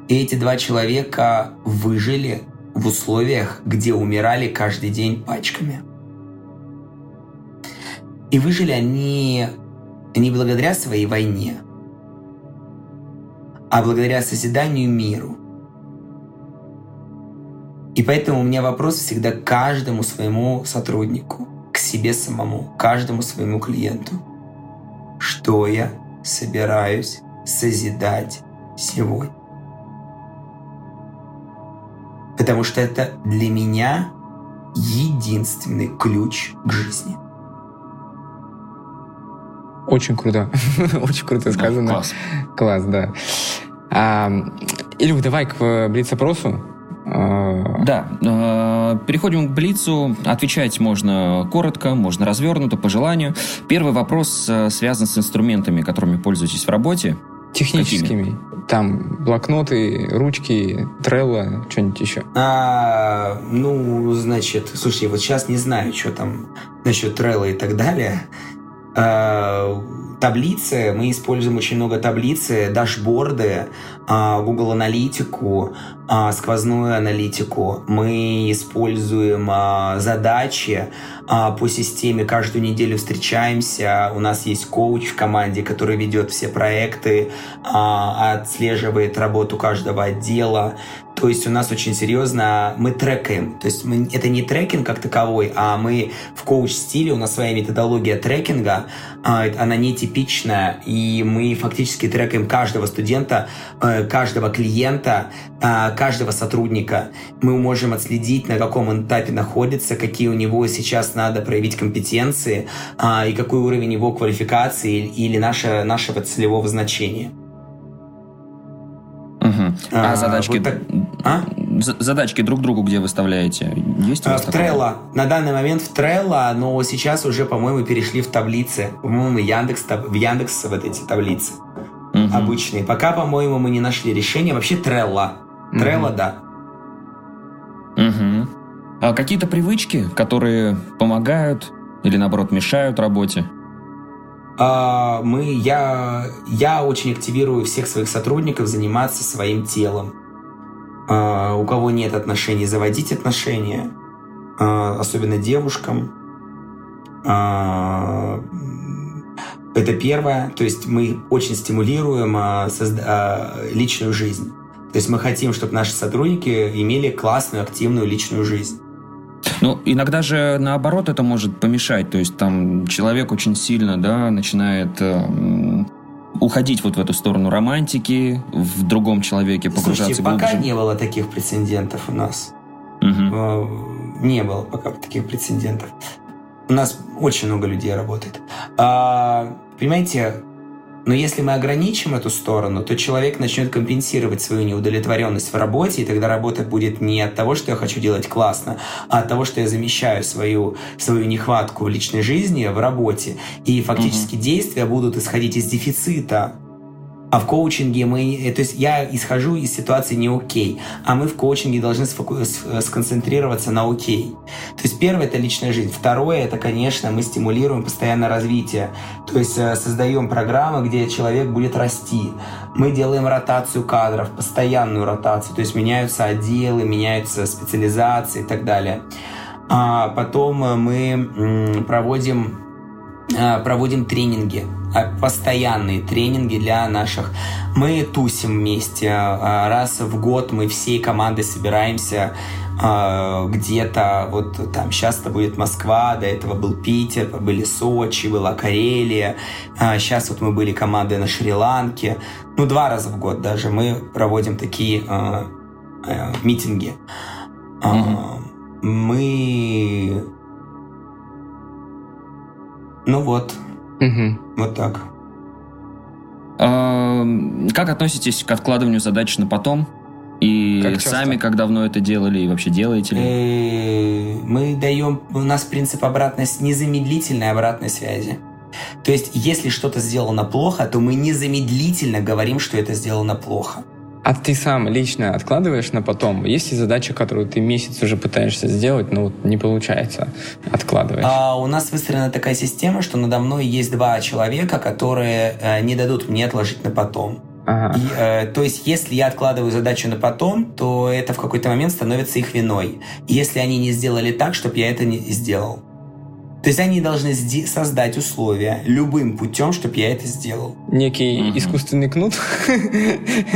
И эти два человека выжили в условиях, где умирали каждый день пачками. И выжили они не благодаря своей войне, а благодаря созиданию миру. И поэтому у меня вопрос всегда к каждому своему сотруднику, к себе самому, каждому своему клиенту. Что я собираюсь созидать сегодня? Потому что это для меня единственный ключ к жизни. Очень круто. Очень круто сказано. Да, класс. Класс, да. А, Илюх, давай к блиц-опросу. А, да, э, переходим к Блицу. Отвечать можно коротко, можно развернуто, по желанию. Первый вопрос э, связан с инструментами, которыми пользуетесь в работе. Техническими. Какими? Там блокноты, ручки, трелла, что-нибудь еще. А, ну, значит, слушай, вот сейчас не знаю, что там насчет трелла и так далее. А, таблицы, мы используем очень много таблицы, дашборды, а, Google аналитику, а, сквозную аналитику. Мы используем задачи по системе. Каждую неделю встречаемся. У нас есть коуч в команде, который ведет все проекты, отслеживает работу каждого отдела. То есть у нас очень серьезно мы трекаем. То есть мы, это не трекинг как таковой, а мы в коуч-стиле, у нас своя методология трекинга, а, она нетипичная, и мы фактически трекаем каждого студента, э, каждого клиента, а, каждого сотрудника. Мы можем отследить, на каком этапе находится, какие у него сейчас надо проявить компетенции, а, и какой уровень его квалификации или наше, нашего целевого значения. А, а задачки, вот так... а? задачки друг другу где выставляете? Есть у вас в Trello. На данный момент в Trello, но сейчас уже, по-моему, перешли в таблицы. По-моему, Яндекс, в Яндекс вот эти таблицы угу. обычные. Пока, по-моему, мы не нашли решения. Вообще Trello. Trello, угу. да. Угу. А какие-то привычки, которые помогают или, наоборот, мешают работе? А, мы, я, я очень активирую всех своих сотрудников заниматься своим телом. А, у кого нет отношений, заводить отношения, а, особенно девушкам. Это первое. То есть мы очень стимулируем личную жизнь. То есть мы хотим, чтобы наши сотрудники имели классную, активную личную жизнь. Ну, иногда же наоборот это может помешать. То есть там человек очень сильно, да, начинает э, уходить вот в эту сторону романтики, в другом человеке погружаться Слушайте, глубже. пока не было таких прецедентов у нас. Угу. Не было пока таких прецедентов. У нас очень много людей работает. А, понимаете, но если мы ограничим эту сторону, то человек начнет компенсировать свою неудовлетворенность в работе, и тогда работа будет не от того, что я хочу делать классно, а от того, что я замещаю свою, свою нехватку в личной жизни в работе. И фактически угу. действия будут исходить из дефицита А в коучинге мы, э, то есть я исхожу из ситуации не окей, а мы в коучинге должны э, сконцентрироваться на окей. То есть первое это личная жизнь, второе это, конечно, мы стимулируем постоянное развитие, то есть э, создаем программы, где человек будет расти. Мы делаем ротацию кадров, постоянную ротацию, то есть меняются отделы, меняются специализации и так далее. А потом мы проводим проводим тренинги а, постоянные тренинги для наших. Мы тусим вместе. А, раз в год мы всей командой собираемся а, где-то, вот там сейчас это будет Москва, до этого был Питер, были Сочи, была Карелия, сейчас вот мы были командой на Шри-Ланке, ну два раза в год даже мы проводим такие митинги. Mm-hmm. Мы, ну вот, Угу. Вот так. А, как относитесь к откладыванию задач на потом? И как сами как давно это делали, и вообще делаете ли? Э, мы даем, у нас принцип обратной, незамедлительной обратной связи. То есть, если что-то сделано плохо, то мы незамедлительно говорим, что это сделано плохо. А ты сам лично откладываешь на потом? Есть ли задача, которую ты месяц уже пытаешься сделать, но вот не получается, откладываешь? А, у нас выстроена такая система, что надо мной есть два человека, которые э, не дадут мне отложить на потом. Ага. И, э, то есть, если я откладываю задачу на потом, то это в какой-то момент становится их виной. Если они не сделали так, чтобы я это не сделал. То есть они должны создать условия любым путем, чтобы я это сделал. Некий mm искусственный кнут?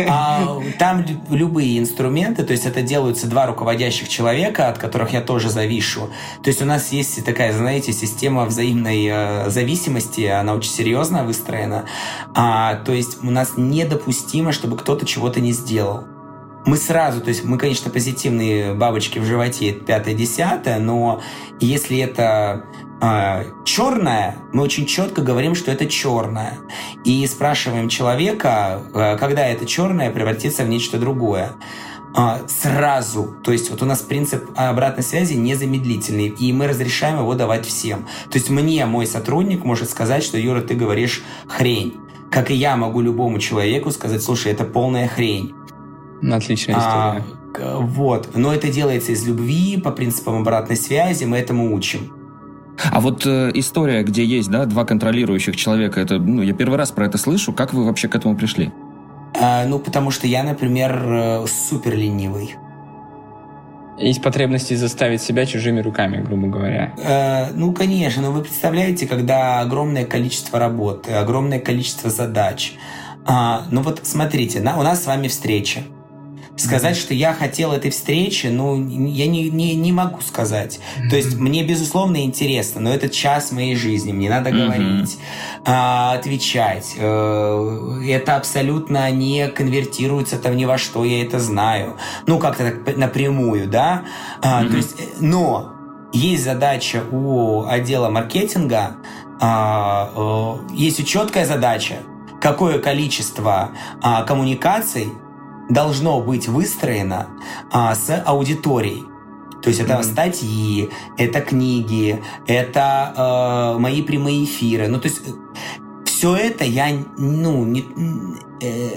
А, там любые инструменты, то есть это делаются два руководящих человека, от которых я тоже завишу. То есть у нас есть такая, знаете, система взаимной э, зависимости, она очень серьезно выстроена. А, то есть у нас недопустимо, чтобы кто-то чего-то не сделал мы сразу, то есть мы, конечно, позитивные бабочки в животе, пятое-десятое, но если это а, черное, мы очень четко говорим, что это черное. И спрашиваем человека, а, когда это черное превратится в нечто другое. А, сразу. То есть вот у нас принцип обратной связи незамедлительный, и мы разрешаем его давать всем. То есть мне мой сотрудник может сказать, что Юра, ты говоришь хрень. Как и я могу любому человеку сказать, слушай, это полная хрень. Отличная история. А, вот. Но это делается из любви, по принципам обратной связи, мы этому учим. А вот э, история, где есть, да, два контролирующих человека, это, ну, я первый раз про это слышу. Как вы вообще к этому пришли? А, ну, потому что я, например, э, супер ленивый. Есть потребности заставить себя чужими руками, грубо говоря. Э, ну, конечно, но вы представляете, когда огромное количество работы, огромное количество задач. А, ну вот смотрите, на, у нас с вами встреча. Сказать, что я хотел этой встречи, ну, я не, не, не могу сказать. Mm-hmm. То есть мне, безусловно, интересно, но это час моей жизни, мне надо mm-hmm. говорить, а, отвечать. Э, это абсолютно не конвертируется там ни во что, я это знаю. Ну, как-то так напрямую, да? Mm-hmm. То есть, э, но есть задача у отдела маркетинга, а, а, есть четкая задача, какое количество коммуникаций должно быть выстроено а, с аудиторией. То есть это mm-hmm. статьи, это книги, это э, мои прямые эфиры. Ну, то есть все это я, ну, не, э,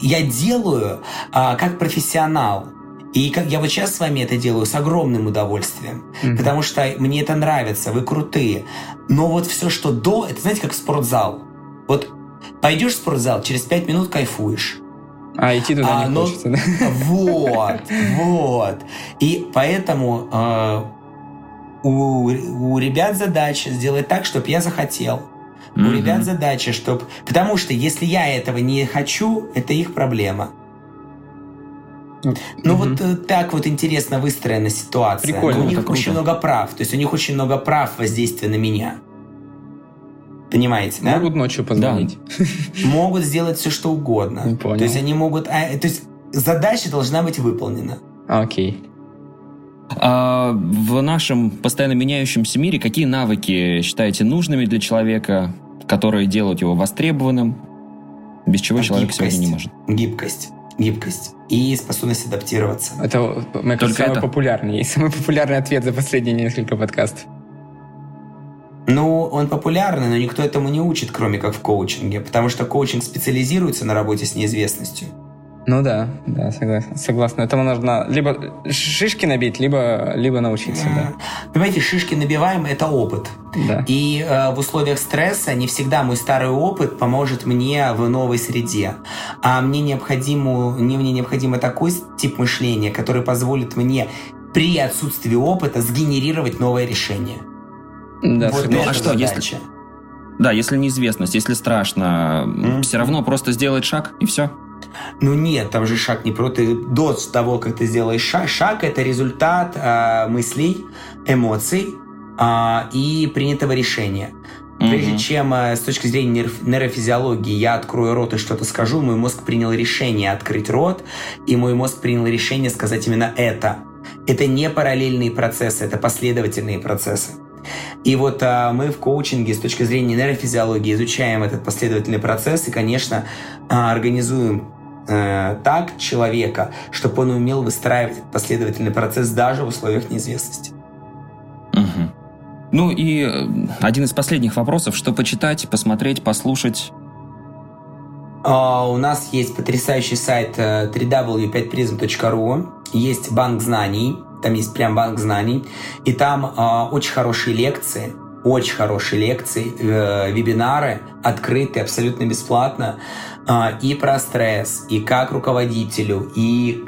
я делаю э, как профессионал. И как я вот сейчас с вами это делаю с огромным удовольствием, mm-hmm. потому что мне это нравится, вы крутые. Но вот все, что до, это знаете, как спортзал. Вот пойдешь в спортзал, через пять минут кайфуешь. А идти туда а, не но... хочется, да? Вот, вот. И поэтому э, у, у ребят задача сделать так, чтобы я захотел. Mm-hmm. У ребят задача, чтобы... Потому что если я этого не хочу, это их проблема. Ну mm-hmm. вот э, так вот интересно выстроена ситуация. Прикольно, у них очень много прав. То есть у них очень много прав воздействия на меня. Понимаете, да? Могут ночью позвонить. Да. Могут сделать все, что угодно. Понял. То есть они могут... А, то есть задача должна быть выполнена. Окей. А в нашем постоянно меняющемся мире какие навыки считаете нужными для человека, которые делают его востребованным, без чего гибкость, человек сегодня не может? Гибкость. Гибкость и способность адаптироваться. Это, мне кажется, самый это? популярный, самый популярный ответ за последние несколько подкастов. Ну, он популярный, но никто этому не учит, кроме как в коучинге, потому что коучинг специализируется на работе с неизвестностью. Ну да, да, согласен. Согласен. Этому нужно либо шишки набить, либо, либо научиться, да. Понимаете, шишки набиваем – это опыт. Да. И э, в условиях стресса не всегда мой старый опыт поможет мне в новой среде. А мне необходимо, мне, мне необходимо такой тип мышления, который позволит мне при отсутствии опыта сгенерировать новое решение. Да, вот ну, а что, задача. если... Да, если неизвестность, если страшно, mm-hmm. все равно просто сделать шаг и все. Ну нет, там же шаг не про ты до того, как ты сделаешь шаг. Шаг это результат э, мыслей, эмоций э, и принятого решения. Mm-hmm. Прежде чем э, с точки зрения нейрофизиологии я открою рот и что-то скажу, мой мозг принял решение открыть рот, и мой мозг принял решение сказать именно это. Это не параллельные процессы, это последовательные процессы. И вот а, мы в коучинге с точки зрения нейрофизиологии изучаем этот последовательный процесс и, конечно, а, организуем а, так человека, чтобы он умел выстраивать этот последовательный процесс даже в условиях неизвестности. Угу. Ну и э, один из последних вопросов, что почитать, посмотреть, послушать? Uh, у нас есть потрясающий сайт uh, www.5prism.ru, есть банк знаний, там есть прям банк знаний, и там э, очень хорошие лекции, очень хорошие лекции, э, вебинары, открытые, абсолютно бесплатно, э, и про стресс, и как руководителю, и,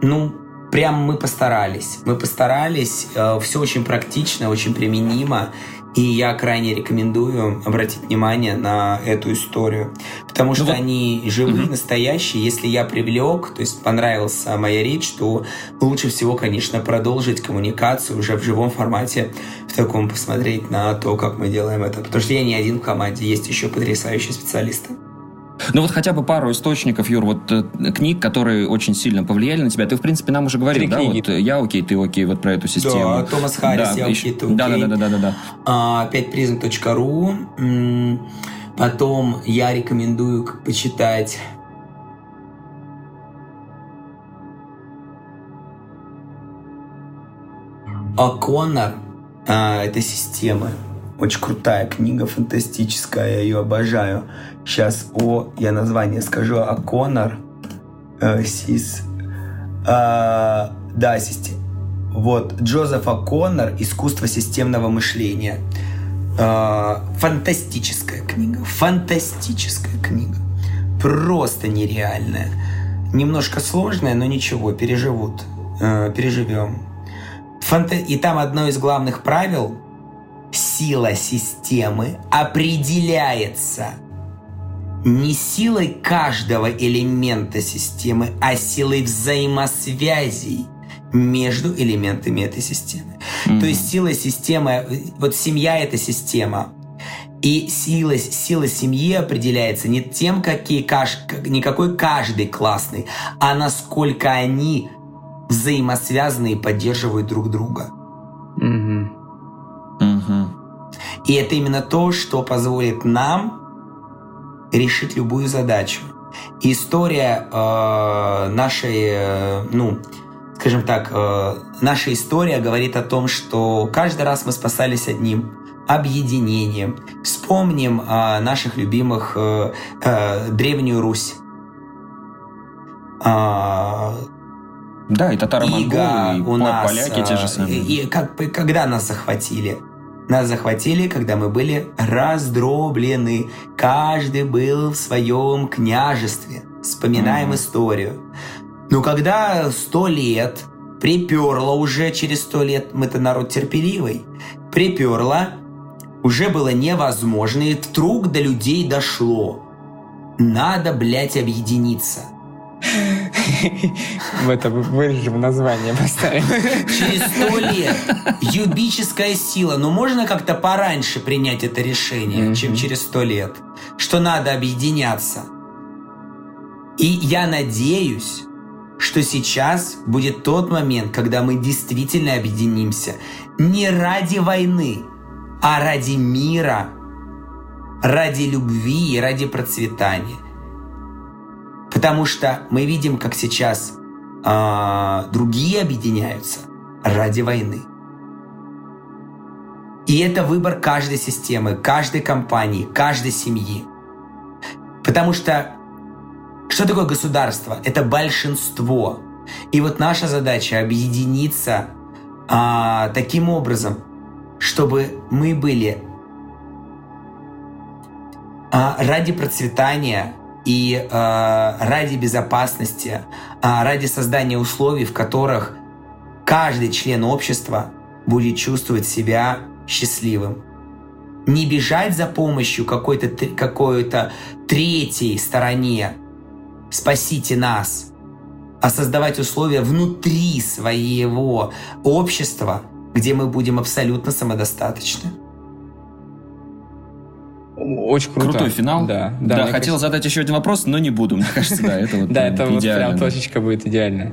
ну, прям мы постарались. Мы постарались, э, все очень практично, очень применимо, и я крайне рекомендую обратить внимание на эту историю. Потому ну что ну, они живые, настоящие. Если я привлек, то есть понравилась моя речь, то лучше всего, конечно, продолжить коммуникацию уже в живом формате, в таком посмотреть на то, как мы делаем это. Потому что я не один в команде, есть еще потрясающие специалисты. Ну вот хотя бы пару источников, Юр, вот э, книг, которые очень сильно повлияли на тебя. Ты, в принципе, нам уже говорил, Три да? Книги. Вот э, я окей, ты окей, вот про эту систему. Да, Томас Харрис, да, я окей, ты окей. Да, да, да, да, да, да. А, 5prism.ru Потом я рекомендую почитать О'Коннор. А, это системы. Очень крутая книга, фантастическая, я ее обожаю. Сейчас о, я название скажу, а Конор э, Сис. Э, да, систем. Вот, Джозеф О'Коннор «Искусство системного мышления». Э, фантастическая книга, фантастическая книга. Просто нереальная. Немножко сложная, но ничего, переживут, э, переживем. Фанта... И там одно из главных правил – сила системы определяется – не силой каждого элемента системы, а силой взаимосвязей между элементами этой системы. Mm-hmm. То есть сила системы, вот семья это система, и сила, сила семьи определяется не тем, какие, не какой каждый классный, а насколько они взаимосвязаны и поддерживают друг друга. Mm-hmm. И это именно то, что позволит нам решить любую задачу. история э, нашей, э, ну, скажем так, э, наша история говорит о том, что каждый раз мы спасались одним объединением. Вспомним э, наших любимых э, э, Древнюю Русь. Э, да, и татаро-монголы, и у нас, поляки те же самые. И, и как, когда нас захватили? Нас захватили, когда мы были раздроблены. Каждый был в своем княжестве. Вспоминаем mm-hmm. историю. Но когда сто лет приперло уже через сто лет, мы-то народ терпеливый, приперло, уже было невозможно, и вдруг до людей дошло. Надо, блядь, объединиться. В это вырежем название поставим. Через сто лет. Юбическая сила. Но можно как-то пораньше принять это решение, чем через сто лет. Что надо объединяться. И я надеюсь, что сейчас будет тот момент, когда мы действительно объединимся. Не ради войны, а ради мира, ради любви и ради процветания. Потому что мы видим, как сейчас э, другие объединяются ради войны. И это выбор каждой системы, каждой компании, каждой семьи. Потому что что такое государство? Это большинство. И вот наша задача объединиться а, таким образом, чтобы мы были а, ради процветания и а, ради безопасности, а, ради создания условий, в которых каждый член общества будет чувствовать себя счастливым. Не бежать за помощью какой-то какой-то третьей стороне, спасите нас, а создавать условия внутри своего общества, где мы будем абсолютно самодостаточны. Очень круто. Крутой финал. Да, да, да хотел кажется... задать еще один вопрос, но не буду. Мне кажется, да, это вот Да, это вот прям точечка будет идеальная.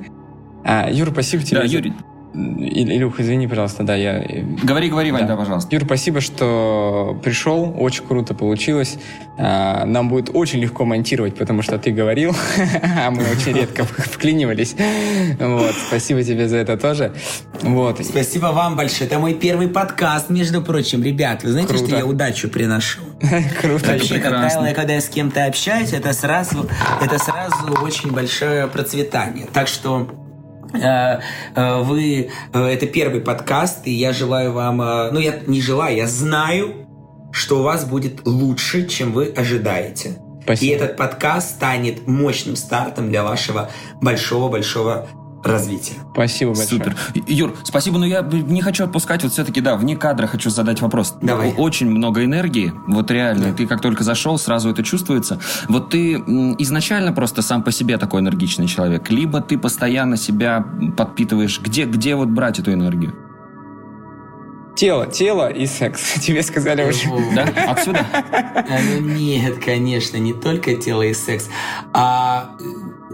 А, Юр, спасибо тебе. Да, Юрий. Илюх, извини, пожалуйста, да, я... Говори, говори, Вань, да, пожалуйста. Юр, спасибо, что пришел, очень круто получилось. А, нам будет очень легко монтировать, потому что ты говорил, а мы очень редко вклинивались. Вот, спасибо тебе за это тоже. Вот. Спасибо вам большое. Это мой первый подкаст, между прочим. Ребят, вы знаете, Круто. что я удачу приношу? Круто. Вообще, как правило, когда я с кем-то общаюсь, это сразу, это сразу очень большое процветание. Так что Э, э, вы, э, это первый подкаст, и я желаю вам, ну я не желаю, я знаю, что у вас будет лучше, чем вы ожидаете. Спасибо. И этот подкаст станет мощным стартом для вашего большого-большого развития. Спасибо большое. Супер. Юр, спасибо, но я не хочу отпускать. Вот все-таки, да, вне кадра хочу задать вопрос. Давай. Очень много энергии. Вот реально. Да. Ты как только зашел, сразу это чувствуется. Вот ты изначально просто сам по себе такой энергичный человек, либо ты постоянно себя подпитываешь. Где, где вот брать эту энергию? Тело, тело и секс. Тебе сказали уже. Да? Отсюда? А, ну нет, конечно, не только тело и секс. А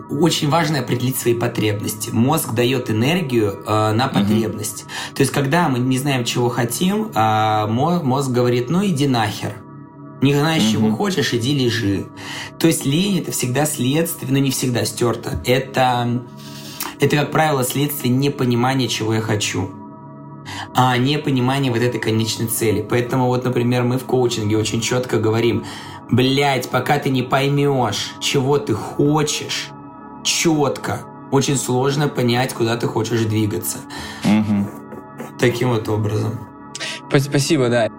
очень важно определить свои потребности. Мозг дает энергию э, на потребность. Угу. То есть, когда мы не знаем, чего хотим, э, мозг говорит, ну иди нахер. Не знаешь, угу. чего хочешь, иди лежи. То есть лень это всегда следствие, но не всегда стерто. Это, это, как правило, следствие непонимания, чего я хочу а непонимание вот этой конечной цели. Поэтому вот, например, мы в коучинге очень четко говорим, блядь, пока ты не поймешь, чего ты хочешь, четко. Очень сложно понять, куда ты хочешь двигаться. Угу. Таким вот образом. Спасибо, да.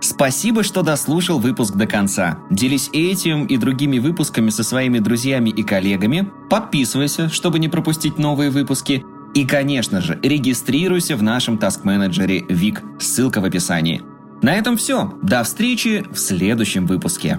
Спасибо, что дослушал выпуск до конца. Делись этим и другими выпусками со своими друзьями и коллегами. Подписывайся, чтобы не пропустить новые выпуски. И, конечно же, регистрируйся в нашем таск-менеджере ВИК. Ссылка в описании. На этом все. До встречи в следующем выпуске.